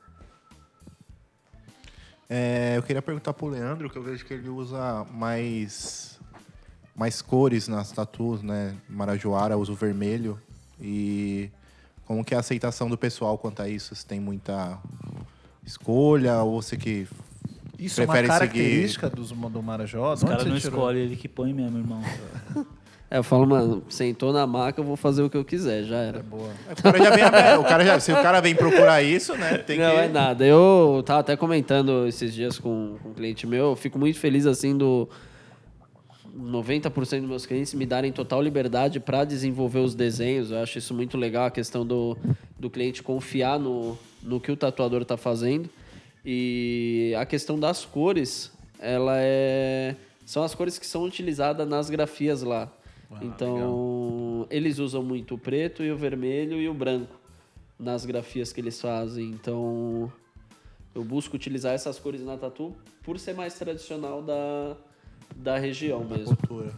É, eu queria perguntar pro Leandro, que eu vejo que ele usa mais, mais cores nas tatuas, né? Marajoara usa o vermelho. E como que é a aceitação do pessoal quanto a isso? Se tem muita escolha ou você que Isso é uma prefere característica dos, do Marajó? Os caras não escolhem, ele que põe mesmo, irmão. É, eu falo, mano, sentou na maca, eu vou fazer o que eu quiser, já É era. boa. O cara já vem. O cara já, se o cara vem procurar isso, né? Tem não que... é nada. Eu tava até comentando esses dias com, com um cliente meu, eu fico muito feliz assim do 90% dos meus clientes me darem total liberdade para desenvolver os desenhos. Eu acho isso muito legal, a questão do do cliente confiar no, no que o tatuador está fazendo. E a questão das cores, ela é são as cores que são utilizadas nas grafias lá. então, eles usam muito o preto e o vermelho e o branco nas grafias que eles fazem. Então, eu busco utilizar essas cores na tatu por ser mais tradicional da, da região mesmo. Cultura.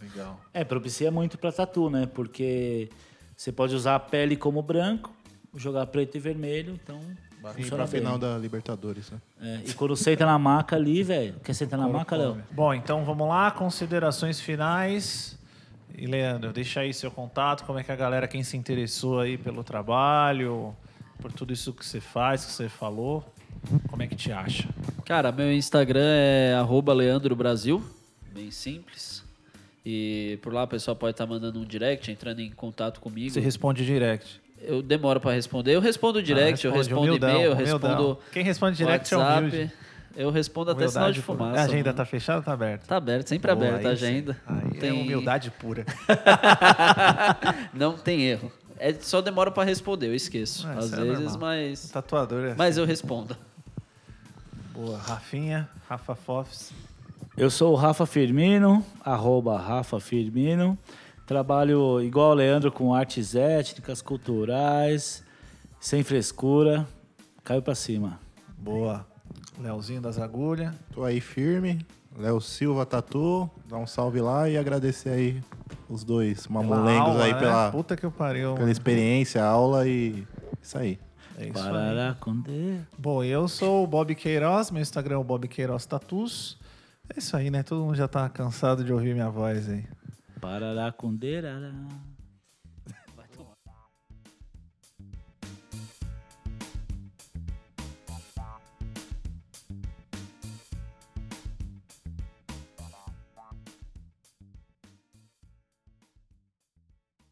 Legal. É, propicia muito pra tatu, né? Porque você pode usar a pele como branco, jogar preto e vermelho, então E funciona pra bem. final da Libertadores, né? É, e quando senta na maca ali, velho, quer sentar na maca, Léo? Bom, então vamos lá, considerações finais. E Leandro, deixa aí seu contato, como é que a galera, quem se interessou aí pelo trabalho, por tudo isso que você faz, que você falou, como é que te acha? Cara, meu Instagram é arroba Leandro Brasil, bem simples. E por lá o pessoal pode estar mandando um direct, entrando em contato comigo. Você responde direct. Eu demoro para responder. Eu respondo direct, Ah, eu responde, respondo humildão, e-mail, eu humildão. respondo Quem responde direct é WhatsApp. humilde. Eu respondo até sinal de Humildade pura. fumaça. A agenda mano. tá fechada ou tá aberta? Tá aberto, sempre Boa, aberta a agenda. Aí Tem- é humildade pura. Não tem erro. É, só demora para responder, eu esqueço. É, Às é vezes, normal. mas. Tatuador é Mas eu respondo. Boa. Rafinha, Rafa Fofs. Eu sou o Rafa Firmino, arroba Rafa Firmino. Trabalho igual o Leandro com artes étnicas, culturais, sem frescura. Caiu pra cima. Boa. Leozinho das Agulhas. Tô aí firme. Léo Silva Tatu. Dá um salve lá e agradecer aí os dois mamulengos aula, aí né? pela, Puta que o pariu. pela mano. experiência, aula e isso aí. É isso aí. Parará com D. Bom, eu sou o Bob Queiroz, meu Instagram é o Bob Queiroz Tatus. É isso aí, né? Todo mundo já tá cansado de ouvir minha voz aí. Parará com D. rará.